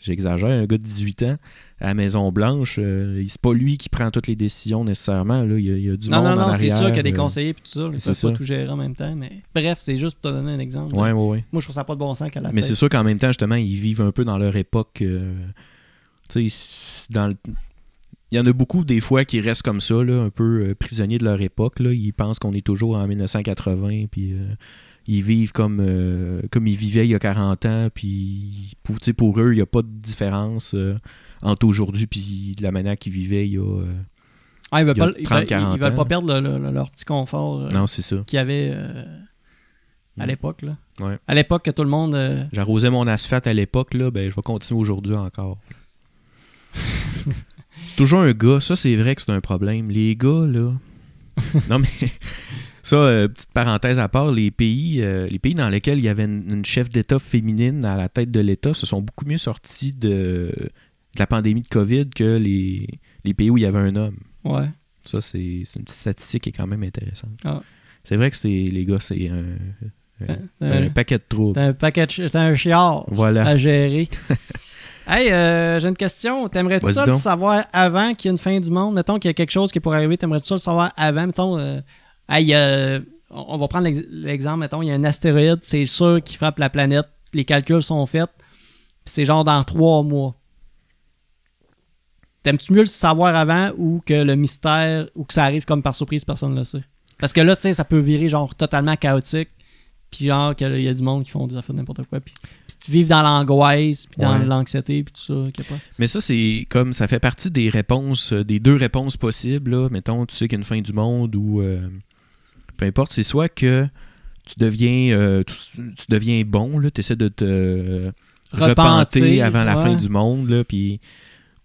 j'exagère, un gars de 18 ans à la Maison-Blanche, euh, c'est pas lui qui prend toutes les décisions nécessairement. Là. Il, y a, il y a du Non, monde non, en non, c'est sûr qu'il y a des euh, conseillers et tout ça. Ils pas tout gérer en même temps. Mais bref, c'est juste pour te donner un exemple. Ouais, ouais, ouais. Moi, je trouve ça pas de bon sens qu'à la Mais c'est sûr qu'en même temps, justement, ils vivent un peu dans leur époque. euh, tu sais, dans le- Il y en a beaucoup des fois qui restent comme ça, là, un peu euh, prisonniers de leur époque. Là. Ils pensent qu'on est toujours en 1980, puis euh, ils vivent comme, euh, comme ils vivaient il y a 40 ans, puis pour, pour eux, il n'y a pas de différence euh, entre aujourd'hui puis la manière qu'ils vivaient il y a... euh, Ah, ils veulent il y a pas, ils 30, veulent- ils 40 veulent pas perdre le- le- leur petit confort euh, Non, c'est ça. qu'il y avait euh, à Mm. l'époque. là. Ouais. À l'époque que tout le monde. J'arrosais mon asphalte à l'époque, là, ben, je vais continuer aujourd'hui encore. c'est toujours un gars, ça c'est vrai que c'est un problème. Les gars, là. non mais. Ça, euh, petite parenthèse à part, les pays, euh, les pays dans lesquels il y avait une, une chef d'État féminine à la tête de l'État se sont beaucoup mieux sortis de, de la pandémie de COVID que les, les pays où il y avait un homme. Ouais. Ça, c'est une petite statistique qui est quand même intéressante. Ah. C'est vrai que c'est les gars, c'est un, un- Euh, un paquet de troubles. T'as un paquet de un chiard Voilà. à gérer. hey, euh, j'ai une question. T'aimerais-tu ça le donc. savoir avant qu'il y ait une fin du monde? Mettons qu'il y a quelque chose qui pourrait arriver, t'aimerais-tu ça le savoir avant? Mettons, euh, hey, euh, on va prendre l'ex- l'exemple, mettons, il y a un astéroïde, c'est sûr qui frappe la planète, les calculs sont faits, c'est genre dans trois mois. T'aimes-tu mieux le savoir avant ou que le mystère, ou que ça arrive comme par surprise, personne ne le sait? Parce que là, tu sais, ça peut virer genre totalement chaotique. Puis genre, qu'il y a du monde qui font des affaires de n'importe quoi. Puis, vivent dans l'angoisse, puis dans Ouais. l'anxiété, puis tout ça. qu'il pas. Mais ça, c'est comme ça fait partie des réponses, euh, des deux réponses possibles. Là. Mettons, tu sais qu'il y a une fin du monde ou euh, peu importe, c'est soit que tu deviens euh, tu, tu deviens bon, tu essaies de te euh, Repentir, repenter avant la fin du monde, là, puis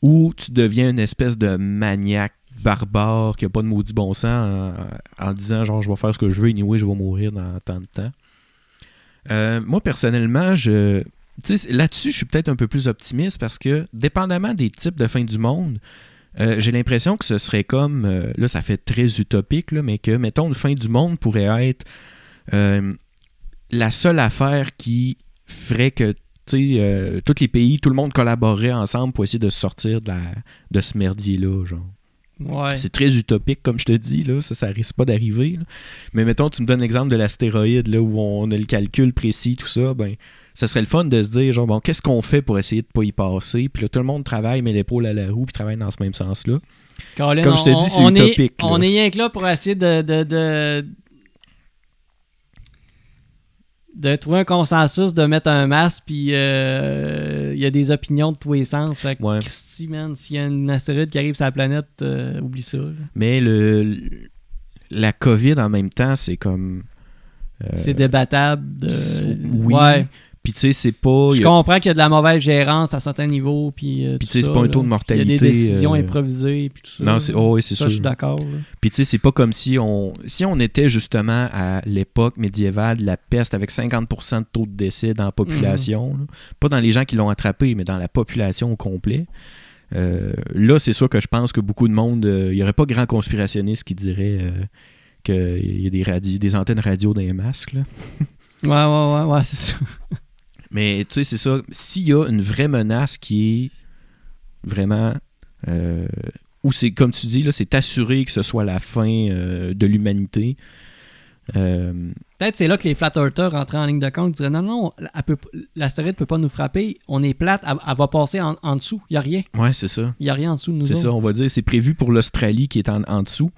ou tu deviens une espèce de maniaque barbare qui a pas de maudit bon sens en, en disant genre je vais faire ce que je veux, anyway, je vais mourir dans tant de temps. Euh, moi, personnellement, je. Là-dessus, je suis peut-être un peu plus optimiste parce que, dépendamment des types de fin du monde, euh, j'ai l'impression que ce serait comme. euh, là, ça fait très utopique, là, mais que, mettons, une fin du monde pourrait être euh, la seule affaire qui ferait que. tu sais, euh, tous les pays, tout le monde collaborerait ensemble pour essayer de sortir de, la, de ce merdier-là, genre. Ouais. C'est très utopique, comme je te dis, là. Ça, ça risque pas d'arriver. Mais mettons, tu me donnes l'exemple de l'astéroïde, là, où on a le calcul précis, tout ça, ben, ça serait le fun de se dire, genre, bon, qu'est-ce qu'on fait pour essayer de pas y passer? Puis là, tout le monde travaille, met l'épaule à la roue, puis travaille dans ce même sens-là. Colin, Comme je te dis, c'est est- utopique, là. On est rien que là pour essayer de, de, de, de trouver un consensus, de mettre un masque, puis euh, il y a des opinions de tous les sens. Fait que, Ouais. Christy, man, s'il y a un astéroïde qui arrive sur la planète, euh, oublie ça. là. Mais le, la COVID, en même temps, c'est comme... euh, C'est débattable. de- oui. Ouais. Puis tu sais, c'est pas... Je a- comprends qu'il y a de la mauvaise gérance à certains niveaux, puis euh, Puis tu sais, c'est pas un taux de Il y a mortalité, des décisions euh, improvisées, puis tout ça. Non, c'est oh, oui, c'est sûr. je suis d'accord. Puis tu sais, c'est pas comme si on si on était justement à l'époque médiévale de la peste avec 50% de taux de décès dans la population, Mhm. là. pas dans les gens qui l'ont attrapé, mais dans la population au complet. euh, là, c'est sûr que je pense que beaucoup de monde, il y aurait pas grand conspirationniste qui dirait qu'il y a des, radi- des antennes radio dans les masques. là. Ouais, ouais, ouais, ouais, c'est ça. Mais tu sais, c'est ça. S'il y a une vraie menace qui est vraiment. Euh, où c'est, comme tu dis, là, c'est assuré que ce soit la fin euh, de l'humanité. Euh, Peut-être c'est là que les flat earthers rentraient en ligne de compte diraient non, non, l'astéroïde peut pas nous frapper, on est plate, elle, elle va passer en, en dessous. Il n'y a rien. ouais, c'est ça. Il n'y a rien en dessous de nous C'est ça, on va dire. C'est prévu pour l'Australie qui est en, en dessous.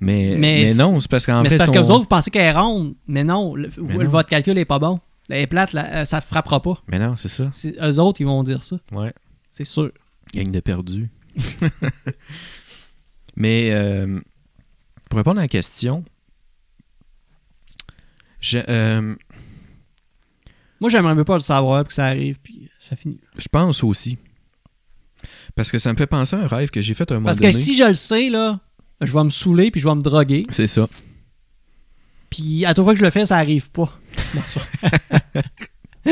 Mais, Mais non, c'est parce qu'en Mais fait. c'est parce que vous autres, vous pensez qu'elle est ronde. Mais non, le- Mais non. votre calcul est pas bon. Elle est plate, là, euh, ça frappera pas. Mais non, c'est ça. C'est- Eux autres, ils vont dire ça. Ouais. C'est sûr. Gang de perdus. Mais euh, pour répondre à la question, je, euh, Moi, j'aimerais mieux pas le savoir, que ça arrive, puis ça finit. je pense aussi. Parce que ça me fait penser à un rêve que j'ai fait un moment Parce que si je le sais, là, je vais me saouler, puis je vais me droguer. C'est ça. Puis à toute fois que je le fais, ça arrive pas.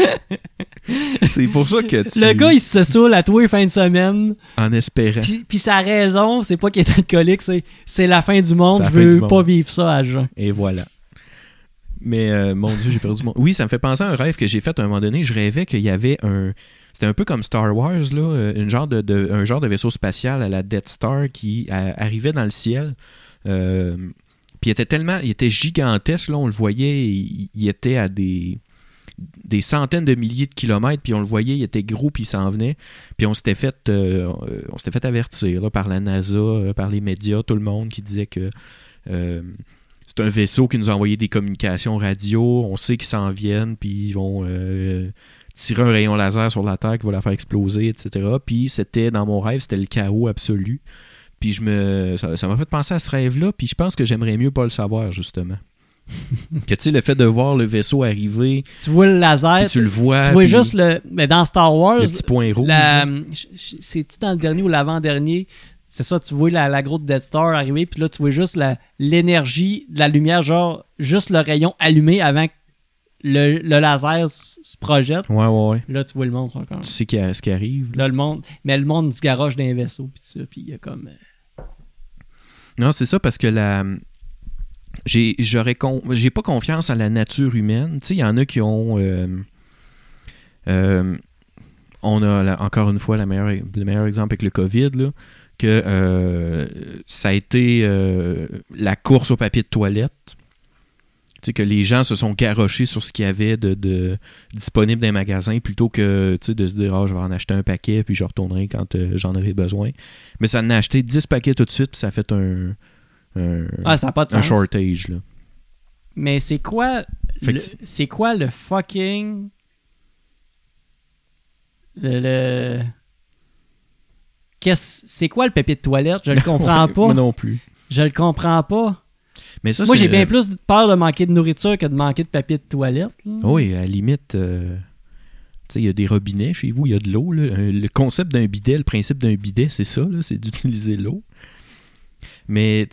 C'est pour ça que tu... Le gars, il se saoule à tous les fins de semaine. En espérant. Puis, puis sa raison, c'est pas qu'il est alcoolique, c'est c'est la fin du monde. Je veux pas monde. vivre ça à jeun. Et voilà. Mais euh, mon Dieu, j'ai perdu mon. Oui, ça me fait penser à un rêve que j'ai fait à un moment donné. Je rêvais qu'il y avait un. C'était un peu comme Star Wars, là, euh, une genre de, de- un genre de vaisseau spatial à la Death Star qui euh, arrivait dans le ciel. Euh, puis il était tellement. Il était gigantesque, là, on le voyait. Il, était à des des centaines de milliers de kilomètres, puis on le voyait, il était gros, puis il s'en venait. Puis on s'était fait, euh, on s'était fait avertir là, par la NASA, euh, par les médias, tout le monde qui disait que euh, c'est un vaisseau qui nous a envoyé des communications radio. On sait qu'ils s'en viennent, puis ils vont tirer un rayon laser sur la Terre qui va la faire exploser, etc. Puis c'était, dans mon rêve, c'était le chaos absolu. Puis je me, ça m'a fait penser à ce rêve-là, puis je pense que j'aimerais mieux pas le savoir, justement. que tu sais, le fait de voir le vaisseau arriver, Tu vois le laser, tu le vois. tu vois juste le. Mais dans Star Wars, le petit point rouge. c'est-tu dans le dernier ou l'avant-dernier? c'est ça, tu vois la, la grosse Dead Star arriver, puis là, tu vois juste l'énergie de la lumière, genre, juste le rayon allumé avant que le, le laser se projette. Ouais, ouais, ouais. Là, tu vois le monde encore. Tu sais a- ce qui arrive. là. Là, le monde, mais le monde se garoche dans les vaisseaux, puis ça, puis il y a comme... euh, Non, c'est ça parce que la. J'ai, j'aurais con- j'ai pas confiance en la nature humaine. Tu sais, il y en a qui ont. euh, euh, on a encore une fois le meilleur exemple avec le COVID, là, que euh, ça a été la course au papier de toilette. Tu sais, que les gens se sont garochés sur ce qu'il y avait de, de disponible dans les magasins plutôt que de se dire Ah, je vais en acheter un paquet puis je retournerai quand euh, j'en aurai besoin. Mais ça en a acheté 10 paquets tout de suite puis ça a fait un, un, Ah, ça n'a pas de un sens. shortage. Là. Mais c'est quoi... C'est quoi le fucking... Le... le- Qu'est-ce... C'est quoi le papier de toilette? Je le comprends pas. Moi non plus. Je le comprends pas. Mais ça, Moi, j'ai bien plus peur de manquer de nourriture que de manquer de papier de toilette. là. Oui, à la limite, euh, tu sais, il y a des robinets chez vous, il y a de l'eau. Euh, Le concept d'un bidet, le principe d'un bidet, c'est ça, c'est d'utiliser l'eau. Mais,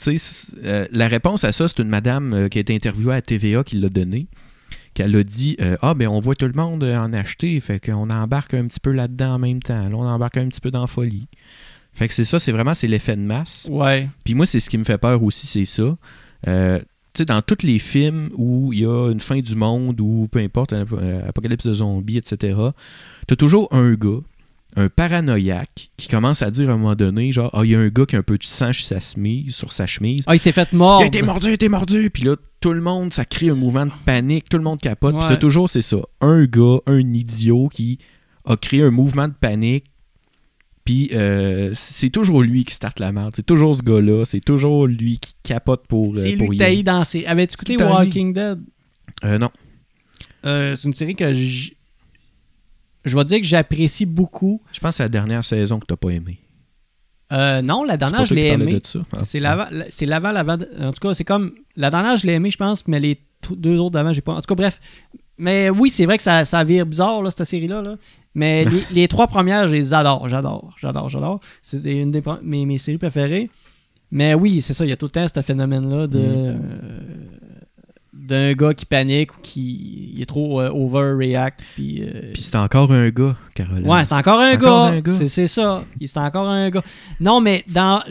euh, la réponse à ça, c'est une madame euh, qui a été interviewée à TVA qui l'a donnée. Qu'elle a dit euh, Ah, ben, on voit tout le monde euh, en acheter, fait qu'on embarque un petit peu là-dedans en même temps. Là, on embarque un petit peu dans la folie. Fait que c'est ça, c'est vraiment c'est l'effet de masse. Ouais. Puis moi, c'est ce qui me fait peur aussi, c'est ça. Euh, tu sais, dans tous les films où il y a une fin du monde ou peu importe, un euh, apocalypse de zombies, etc., t'as toujours un gars, un paranoïaque, qui commence à dire à un moment donné, genre, ah, il y a un gars qui a un peu de sang sur sa chemise, sur sa chemise. Ah, il s'est fait Il mordre. a été mordu, il a été mordu. Puis là, tout le monde, ça crée un mouvement de panique, tout le monde capote. Puis Ouais. t'as toujours, c'est ça, un gars, un idiot qui a créé un mouvement de panique. Puis euh, c'est toujours lui qui starte la merde. C'est toujours ce gars-là. C'est toujours lui qui capote pour, euh, C'est pour eu dans ses... Avais-tu écouté. Walking Dead? Euh, non. Euh, c'est une série que j'- je vais dire que j'apprécie beaucoup. Je pense que c'est la dernière saison que t'as pas aimé. Euh, non, la dernière, je l'ai ça. Ah. C'est l'avant, la- c'est l'avant, l'avant. En tout cas, c'est comme la dernière, je l'ai aimée, je pense, mais les deux autres d'avant, j'ai pas. En tout cas, bref. Mais oui, c'est vrai que ça, ça vire bizarre là, cette série-là. là. Mais les, les trois premières, je les adore, j'adore, j'adore, j'adore. C'est une des mes, mes séries préférées. Mais oui, c'est ça, il y a tout le temps ce phénomène-là de Mm. euh, d'un gars qui panique ou qui il est trop euh, overreact. Puis, euh, Puis c'est encore un gars, Caroline. Ouais, c'est encore un Encore gars. C'est, c'est ça. C'est encore un gars. Non, mais dans,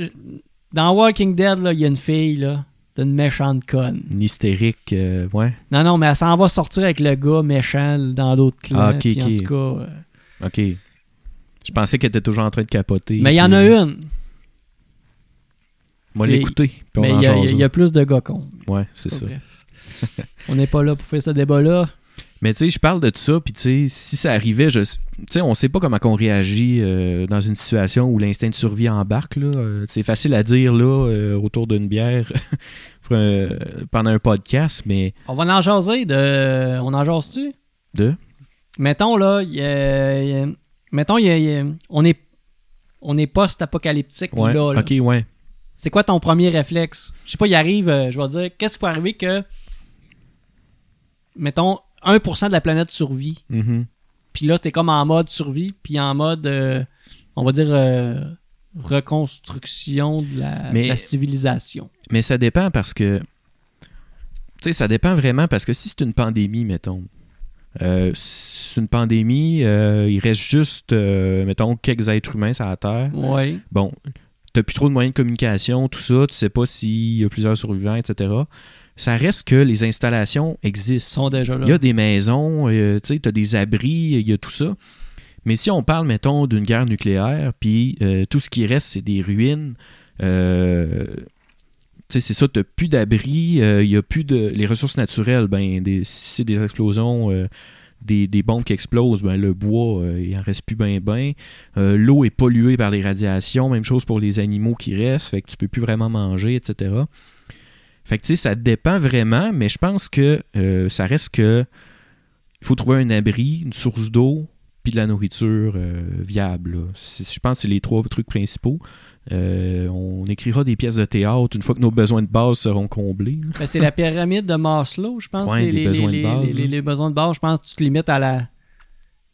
dans Walking Dead, il y a une fille, là, d'une méchante conne. Une hystérique, euh, ouais. Non, non, mais elle s'en va sortir avec le gars méchant dans l'autre clan. Ah, ok, puis En tout cas. Ok. Je pensais qu'elle était toujours en train de capoter. Mais il y en a une. Moi, l'écouter. on Mais il y, a- y plus de gars cons. Ouais, c'est ça. On n'est pas là pour faire ce débat-là. Mais tu sais, je parle de tout ça, puis tu sais, si ça arrivait, je, tu sais, on sait pas comment qu'on réagit euh, dans une situation où l'instinct de survie embarque. Là. Euh, c'est facile à dire là, euh, autour d'une bière un- pendant un podcast, mais On va en jaser de. On en jase-tu? de? Mettons, là, il y a- il y a- mettons, y a- on est, on est post-apocalyptique, Ouais, là, là. ok, ouais. C'est quoi ton premier réflexe? Je sais pas, il arrive, euh, je vais dire, qu'est-ce qui peut arriver que, mettons, 1% de la planète survit, Mhm. puis là, t'es comme en mode survie, puis en mode, euh, on va dire, euh, reconstruction de la, Mais- de la civilisation. Mais ça dépend parce que. Tu sais, ça dépend vraiment parce que si c'est une pandémie, mettons. Euh, c'est une pandémie, euh, il reste juste, euh, mettons, quelques êtres humains sur la Terre. Ouais. Bon, t'as plus trop de moyens de communication, tout ça, tu sais pas s'il y a plusieurs survivants, etc. Ça reste que les installations Ils existent. sont déjà là. Il y a des maisons, tu sais, t'as des abris, il y a tout ça. Mais si on parle, mettons, d'une guerre nucléaire, puis tout ce qui reste, c'est des ruines, c'est ça, t'as plus d'abris, euh, il y a plus de... Les ressources naturelles, ben, si c'est des explosions... euh, des, des bombes qui explosent, ben, le bois, euh, il en reste plus bien ben. Euh, L'eau est polluée par les radiations, même chose pour les animaux qui restent, fait que tu peux plus vraiment manger, etc. Fait que tu sais, ça dépend vraiment, mais je pense que euh, ça reste que il faut trouver un abri, une source d'eau, puis de la nourriture euh, viable. Je pense que c'est les trois trucs principaux. Euh, on écrira des pièces de théâtre une fois que nos besoins de base seront comblés. Ben, c'est la pyramide de Maslow, je pense. Ouais, les, les les- besoins de base, les- là. les besoins de base, je pense que tu te limites à la,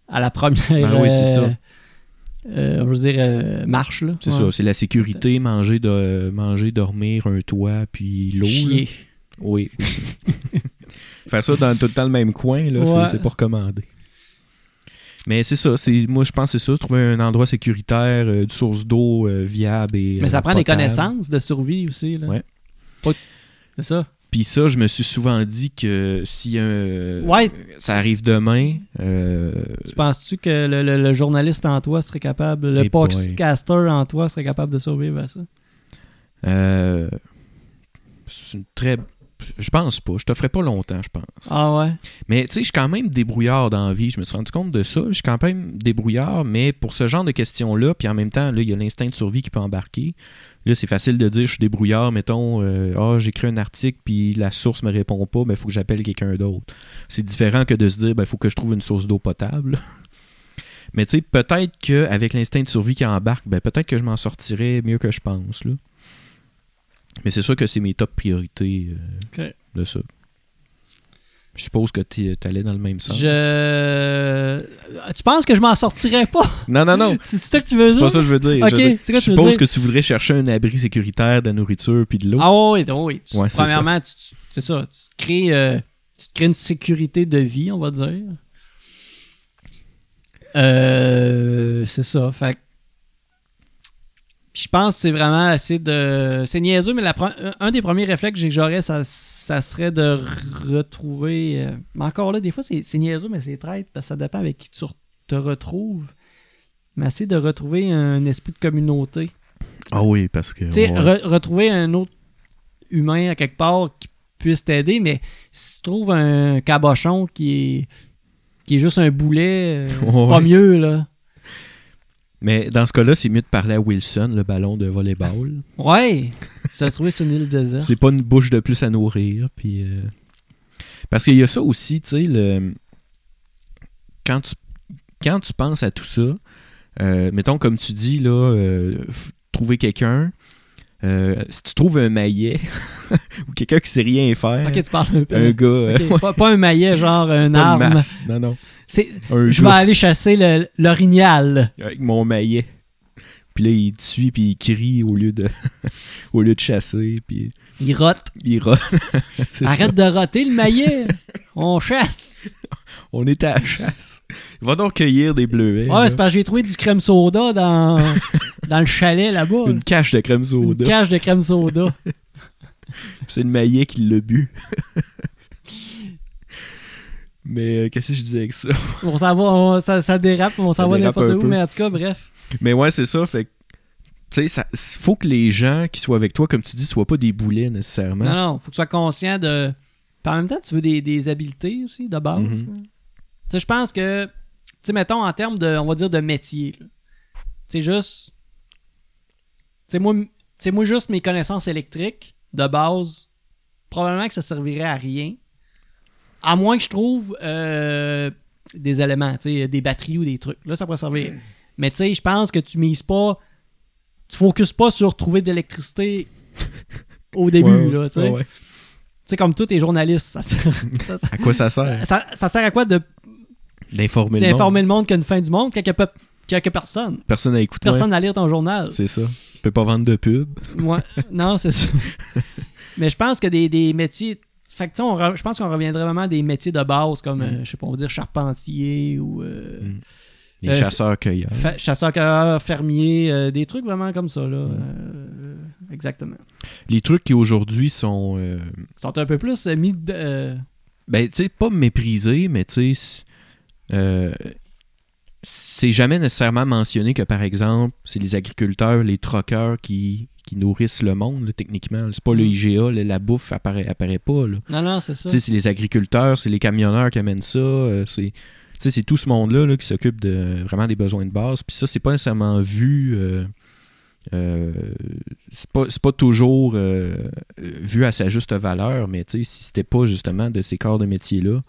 à la première. Ben oui, c'est euh, ça. euh, je veux dire, euh, marche. là. C'est Ouais. ça, c'est la sécurité, manger, de, manger, dormir, un toit, puis l'eau. là. Chier. Oui. Faire ça dans tout le temps le même coin, là, Ouais. c'est pas recommandé. Mais c'est ça, c'est moi je pense que c'est ça, trouver un endroit sécuritaire, euh, une source d'eau euh, viable et Mais ça euh, prend des connaissances de survie aussi. Là. Ouais. Pas- C'est ça. Puis ça, je me suis souvent dit que si un Ouais. ça arrive demain, euh, Tu penses-tu que le, le- le journaliste en toi serait capable, le boy. podcaster en toi serait capable de survivre à ça? euh, c'est une très je pense pas, je te ferai pas longtemps, je pense. Ah ouais? Mais tu sais, je suis quand même débrouillard dans la vie. Je me suis rendu compte de ça. Je suis quand même débrouillard, mais pour ce genre de questions-là, puis en même temps, là, il y a l'instinct de survie qui peut embarquer. Là, c'est facile de dire je suis débrouillard, mettons, euh, ah, j'écris un article, puis la source me répond pas, ben, il faut que j'appelle quelqu'un d'autre. C'est différent que de se dire, ben, il faut que je trouve une source d'eau potable. mais tu sais, peut-être qu'avec l'instinct de survie qui embarque, ben, peut-être que je m'en sortirais mieux que je pense. Là. Mais c'est sûr que c'est mes top priorités euh, de ça. Je suppose que tu allais dans le même sens. Je. Tu penses que je m'en sortirais pas? Non, non, non. C'est ça que tu veux C'est dire? pas ça que je veux dire. Je c'est quoi suppose que tu voudrais chercher un abri sécuritaire, de la nourriture puis de l'eau. Ah oui, oui. Tu- Ouais, c'est premièrement, tu- tu- c'est ça. Tu te, crées, euh, tu te crées une sécurité de vie, on va dire. Euh, c'est ça. Fait je pense que c'est vraiment assez de. C'est niaiseux, mais la pre- un des premiers réflexes que j'aurais, ça, ça serait de retrouver. euh, Mais encore là, des fois, c'est c'est niaiseux, mais c'est traite, parce que ça dépend avec qui tu te retrouves. Mais essayer de retrouver un esprit de communauté. Ah oui, parce que. Tu sais, ouais. re- retrouver un autre humain à quelque part qui puisse t'aider, mais si tu trouves un cabochon qui est, qui est juste un boulet, euh, c'est Ouais. pas mieux, là. Mais dans ce cas-là, c'est mieux de parler à Wilson, le ballon de volleyball. Ouais! tu t'as trouvé sur une île déserte. c'est pas une bouche de plus à nourrir. Puis, euh, Parce qu'il y a ça aussi, tu sais, le... quand, tu... quand tu penses à tout ça, euh, mettons comme tu dis, là, euh, trouver quelqu'un. euh, si tu trouves un maillet ou quelqu'un qui sait rien faire, Ok, tu parles un peu. un gars, euh, pas, pas un maillet, genre un arme. masse. Non, non. Je vais aller chasser le- l'orignal. avec mon maillet. Puis là, il te suit, puis il crie au lieu de, au lieu de chasser, puis Il rote. il rote. Ça. Arrête de roter le maillet. On chasse. On était à la chasse. Va donc cueillir des bleuets. Ouais, c'est parce que j'ai trouvé du crème soda dans, dans le chalet là-bas. Une cache de crème Une soda. cache de crème soda. C'est le maillet qui l'a bu. Mais euh, qu'est-ce que je disais avec ça? On s'en va, on- ça, ça dérape, on s'en va n'importe où, peu. mais en tout cas, bref. Mais ouais, c'est ça. Fait que, tu sais, faut que les gens qui soient avec toi, comme tu dis, soient pas des boulets nécessairement. Non, non, faut que tu sois conscient de. Puis en même temps, tu veux des, des habiletés aussi, de base. Mhm. là. Tu sais, je pense que, tu sais, mettons en termes de, on va dire, de métier. Tu sais, juste. Tu sais, moi, moi, juste mes connaissances électriques, de base, probablement que ça servirait à rien. À moins que je trouve euh, des éléments, des batteries ou des trucs. Là, ça pourrait servir. Mais tu sais, je pense que tu mises pas. Tu focuses pas sur trouver de l'électricité au début, Ouais, là, tu sais. ouais, ouais. Comme tous tes journalistes, ça sert, ça, sert- À quoi ça sert? ça- ça sert à quoi de- D'informer le monde. d'informer le monde qu'il y a une fin du monde quand il y a pe- qu'il y a que personne? Personne à écouter. Personne à lire ton journal. C'est ça. Tu peux pas vendre de pub. Ouais. non, c'est ça. Mais je pense que des, des métiers. Fait que, on re- je pense qu'on reviendrait vraiment à des métiers de base comme, euh, je sais pas, on va dire charpentier ou euh, Mm. Les Euh, chasseurs-cueilleurs. fa- chasseur-cueilleur, fermier, euh, des trucs vraiment comme ça, là. Mm. Exactement. Les trucs qui aujourd'hui sont. sont un peu plus mis de. Ben, tu sais, pas méprisés, mais tu sais. c'est- c'est jamais nécessairement mentionné que, par exemple, c'est les agriculteurs, les troqueurs qui, qui nourrissent le monde, là, techniquement. C'est pas le Mm. IGA, là, la bouffe apparaît, apparaît pas. Là. Non, non, c'est ça. C'est les agriculteurs, c'est les camionneurs qui amènent ça. euh, c'est, tout ce monde-là là, qui s'occupe de vraiment des besoins de base. Puis ça, c'est pas nécessairement vu. euh, euh, c'est, pas, toujours euh, vu à sa juste valeur, mais si c'était pas justement de ces corps de métier-là,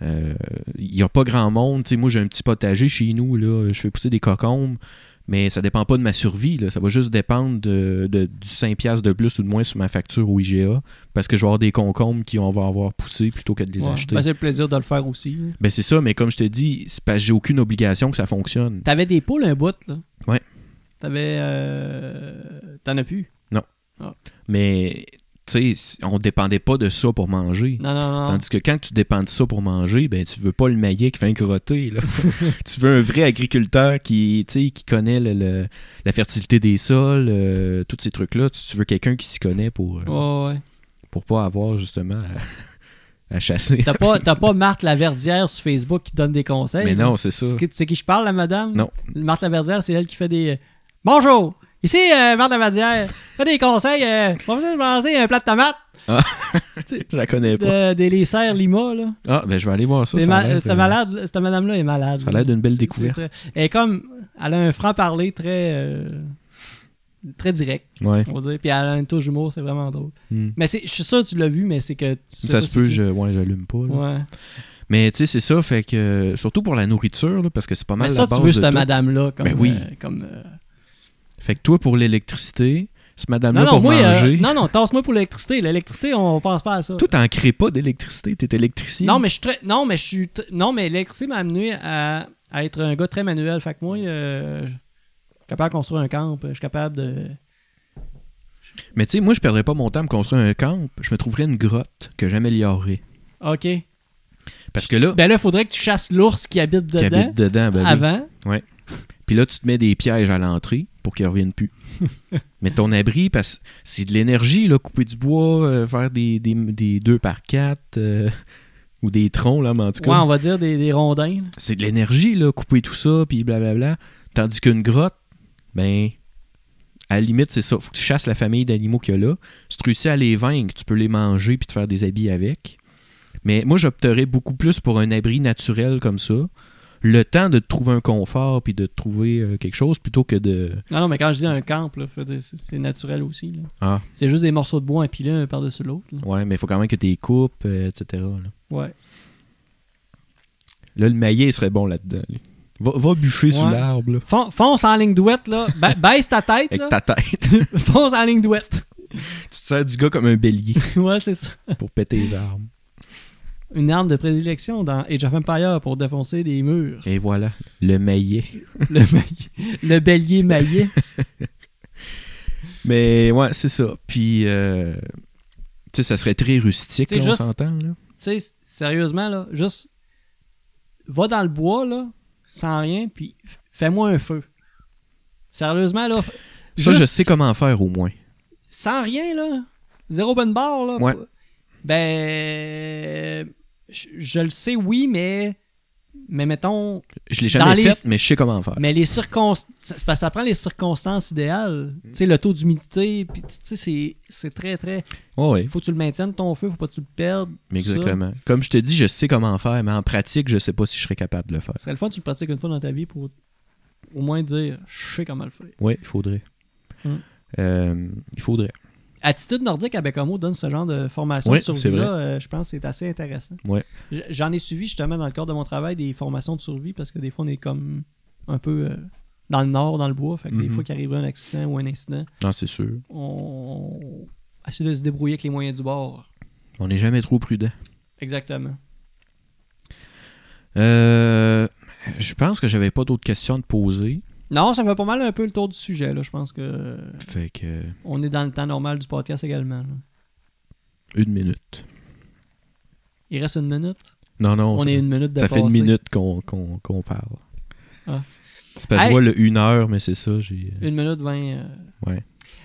euh, il y a pas grand monde. Tu sais, moi, j'ai un petit potager chez nous. Là, je fais pousser des cocombes. Mais ça dépend pas de ma survie. Là. Ça va juste dépendre de, de- du 5$ piastres de plus ou de moins sur ma facture au IGA. Parce que je vais avoir des concombres qui vont avoir poussé plutôt que de les Ouais. acheter. Ben, c'est le plaisir de le faire aussi. Ben c'est ça, mais comme je te dis, c'est parce que j'ai aucune obligation que ça fonctionne. T'avais des poules un bout, là? Ouais. T'avais. euh, T'en as plus? Mais tu sais, on dépendait pas de ça pour manger. Non, non, non. Tandis que quand tu dépends de ça pour manger, ben tu veux pas le maillet qui fait un crotté. Là. tu veux un vrai agriculteur qui, connaît le- le- la fertilité des sols, euh, tous ces trucs-là. Tu, tu veux quelqu'un qui s'y connaît pour, euh, Ouais, ouais. pour pas avoir justement à, à chasser. T'as pas, t'as pas Marthe Laverdière sur Facebook qui donne des conseils. Mais non, c'est ça. Tu sais- tu sais qui je parle, la madame? Non. Marthe Laverdière, c'est elle qui fait des. Bonjour! Ici, euh, Marthe. Fait des conseils. Euh, besoin de manger un plat de tomates. Je la connais pas. De, des les serres Lima, là. Ah, ben je vais aller voir ça. Ça ma- cette malade, cette madame-là est malade. Ça a l'air d'une belle découverte. très- Elle est comme. Elle a un franc-parler très. euh, très direct, Ouais. on va dire. Puis elle a une touche d'humour, c'est vraiment drôle. Hmm. Mais c'est, je suis sûr que tu l'as vu, mais c'est que. tu sais Ça se peut, je, ouais, j'allume pas. là. Ouais. Mais tu sais, c'est ça, fait que surtout pour la nourriture, là, parce que c'est pas mal Mais la ça, base tu veux cette madame-là comme. Ben oui. euh, comme euh, Fait que toi pour l'électricité, cette madame-là Non, non, pour moi, euh, manger. non, non, tasse-moi pour l'électricité. L'électricité, on pense pas à ça. Toi, t'en crées pas d'électricité, t'es électricien. Non, mais je suis très. Non, mais je suis. tr- Non, mais l'électricité m'a amené à, à être un gars très manuel. Fait que moi, euh, je suis capable de construire un camp. Je suis capable de. Mais tu sais, moi, je perdrais pas mon temps à me construire un camp. Je me trouverais une grotte que j'améliorerais. Ok. Parce que là, Ben là, il faudrait que tu chasses l'ours qui habite qui dedans habite dedans, ben oui. avant. Puis là, tu te mets des pièges à l'entrée pour qu'ils reviennent plus. Mais ton abri, parce que c'est de l'énergie, là, couper du bois, euh, faire des, des, des 2 par 4 ou des troncs, là, mais en tout cas. Ouais, on va dire des, des rondins. c'est de l'énergie, là, couper tout ça, puis blablabla. Tandis qu'une grotte, ben, à la limite, c'est ça. Faut que tu chasses la famille d'animaux qu'il y a là. Si tu réussis à les vaincre, tu peux les manger puis te faire des habits avec. Mais moi, j'opterais beaucoup plus pour un abri naturel comme ça. Le temps de te trouver un confort puis de te trouver euh, quelque chose plutôt que de. Non, non, mais quand je dis un camp, c'est naturel aussi. là. Ah, C'est juste des morceaux de bois empilés un par-dessus l'autre. ouais, mais il faut quand même que tu les coupes, euh, etc. Là. Ouais. Là, le maillet serait bon là-dedans. Va, va bûcher sous Ouais. l'arbre là, Fon- fonce en ligne douette, là. Ba- baisse ta tête, avec là. ta tête. Fonce en ligne douette. tu te sers du gars comme un bélier ouais, c'est ça. pour péter les arbres. Une arme de prédilection dans Age of Empire pour défoncer des murs. Et voilà, le maillet. Le, maillet- le bélier maillet. Mais ouais, c'est ça. Puis, euh, tu sais, ça serait très rustique, là, juste- on s'entend. Là. tu sais, sérieusement, là, juste va dans le bois, là, sans rien, puis fais-moi un feu. Sérieusement, là, Ça, je sais comment faire au moins. sans rien, là, zéro bonne barre, là. Ouais. Ben, je, je le sais, oui, mais, mais mettons, Je l'ai jamais les- fait, mais je sais comment faire. mais les circonstances, que ça prend les circonstances idéales. Mm. Tu sais, le taux d'humidité, puis tu sais, c'est- très, très, il faut que tu le maintiennes, ton feu, faut pas que tu le perdes. mais ça. exactement. Comme je te dis, je sais comment faire, mais en pratique, je sais pas si je serais capable de le faire. Ce serait le fun que tu le pratiques une fois dans ta vie pour au moins dire je sais comment le faire. Ouais, il faudrait. Mm. Euh, il faudrait. Attitude nordique à Bécamo donne ce genre de formation Oui, de survie-là. euh, je pense que c'est assez intéressant. J'en ai suivi justement dans le cadre de mon travail des formations de survie parce que des fois on est comme un peu euh, dans le nord, dans le bois. Fait que des Mhm. fois qu'il arrive un accident ou un incident, Non, c'est sûr. on essaie de se débrouiller avec les moyens du bord. On n'est jamais trop prudent. Exactement. Euh, je pense que j'avais pas d'autres questions à te poser. Non, ça me fait pas mal un peu le tour du sujet. Là. Je pense que Fait que. on est dans le temps normal du podcast également. là. Une minute. Il reste une minute? Non, non. On ça, est une minute de ça fait une minute qu'on qu'on- qu'on parle. Ah. C'est parce que Hey. je vois le une heure, mais c'est ça. J'ai. Une minute vingt. euh. Ouais.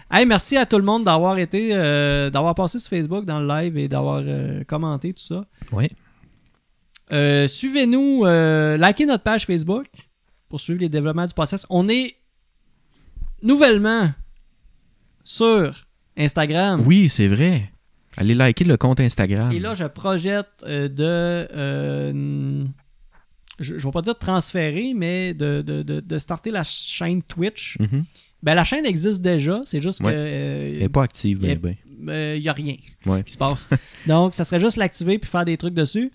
Hey, merci à tout le monde d'avoir été, euh, d'avoir passé sur Facebook dans le live et d'avoir euh, commenté tout ça. Ouais. Euh, Suivez-nous, euh, likez notre page Facebook pour suivre les développements du podcast. On est nouvellement sur Instagram. Oui, c'est vrai. Allez liker le compte Instagram. Et là, je projette euh, de. euh, je, je vais pas dire transférer, mais de, de, de, de starter la chaîne Twitch. Mhm. Ben, la chaîne existe déjà, c'est juste Ouais. que. Elle euh, n'est pas active, ben, Elle- ben. il n'y a rien Ouais. qui se passe. Donc, ça serait juste l'activer puis faire des trucs dessus.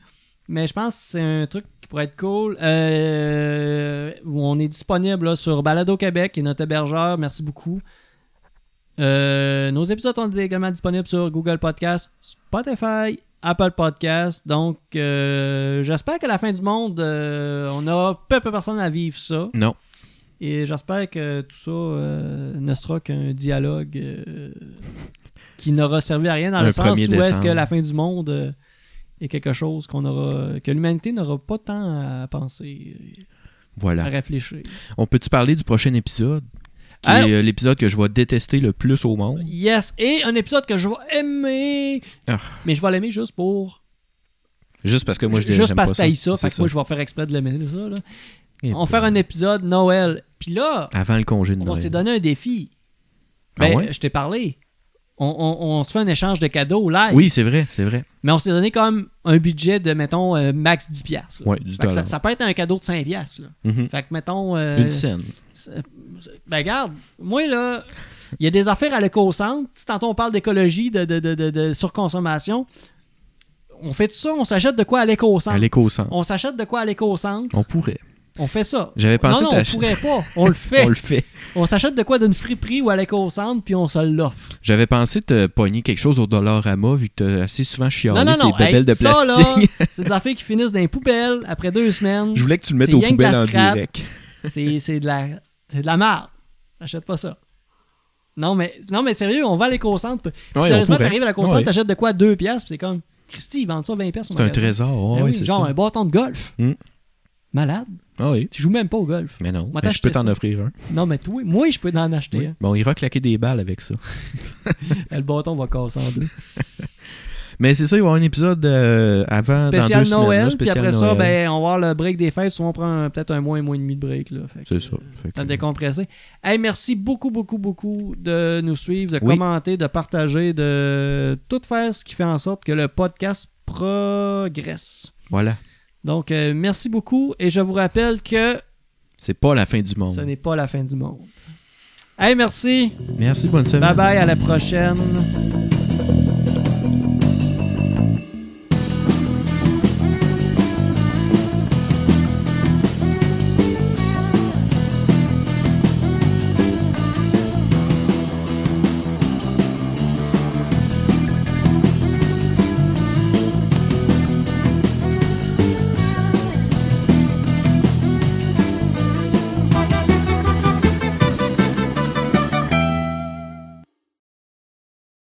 Mais je pense que c'est un truc pourrait être cool. Euh, on est disponible là, sur Balado Québec et notre hébergeur. Merci beaucoup. Euh, nos épisodes sont également disponibles sur Google Podcast, Spotify, Apple Podcast. Donc, euh, j'espère qu'à la fin du monde, on aura peu, peu personne à vivre ça. Non. Et j'espère que tout ça ne sera qu'un dialogue qui n'aura servi à rien dans le sens où 1er est-ce que la fin du monde est quelque chose qu'on aura que l'humanité n'aura pas tant à penser, à réfléchir. On peut-tu parler du prochain épisode Qui est euh, l'épisode que je vais détester le plus au monde? Yes, et un épisode que je vais aimer, Ah. mais je vais l'aimer juste pour Juste parce que moi, je juste parce que ça, fait que moi je vais faire exprès de l'aimer ça là. Et On va faire un épisode Noël. Puis là, Avant le congé de on Noël. s'est donné un défi. Ah Ben, ouais? je t'ai parlé. On, on- on se fait un échange de cadeaux live. Oui, c'est vrai, c'est vrai. Mais on s'est donné comme un budget de, mettons, euh, max 10$. piastres. Ouais, du ça, ça peut être un cadeau de 5$. piastres, là. Mhm. Fait que, mettons. euh, Une scène. Ben, regarde, moi, là, il y a des affaires à l'éco-centre. Tantôt, on parle d'écologie, de, de, de, de- de surconsommation. On fait tout ça, on s'achète de quoi à l'éco-centre? À l'éco-centre. On s'achète de quoi à l'éco-centre? On pourrait. On fait ça. J'avais pensé non, non, on t'ach- pourrait pas. On le fait. On le fait. On s'achète de quoi d'une friperie ou à l'éco-centre, puis on se l'offre. J'avais pensé te pogner quelque chose au Dollarama vu que t'as assez souvent chialé Non, non, ces non. hey, bébelles de ça, là, c'est des affaires qui finissent dans les poubelles après deux semaines. Je voulais que tu le mettes C'est aux rien que de la poubelles en scrap. direct. C'est c'est de la c'est de la merde. Achète pas ça. Non mais non mais sérieux, on va à l'éco-centre. Puis Ouais, on Sérieusement, pourrait. t'arrives à l'éco-centre, Ouais. t'achètes de quoi 2 piastres, puis c'est comme Christy, ils vendent ça 20 piastres. au C'est un magasin? trésor. Ben ouais, oui, c'est genre ça. un bâton de golf. Hmm. Malade. Ah oui. Tu joues même pas au golf. Mais non, Moi, mais je peux t'en offrir un. Non mais toi, moi je peux en acheter Oui. un. Bon, il va claquer des balles avec ça. Le bâton va casser en deux. Mais c'est ça, il va y avoir un épisode euh, avant, dans Spécial semaines. Noël, puis après ça, ben, on va avoir le break des fêtes. Souvent, on prend peut-être un mois, un mois et demi de break. C'est ça. euh, Fait que- décompresser. Hey, merci beaucoup, beaucoup, beaucoup de nous suivre, de Oui. commenter, de partager, de tout faire ce qui fait en sorte que le podcast progresse. Voilà. Donc, euh, merci beaucoup et je vous rappelle que C'est pas la fin du monde. ce n'est pas la fin du monde. Hey, merci. Merci, bonne semaine. Bye bye, à la prochaine.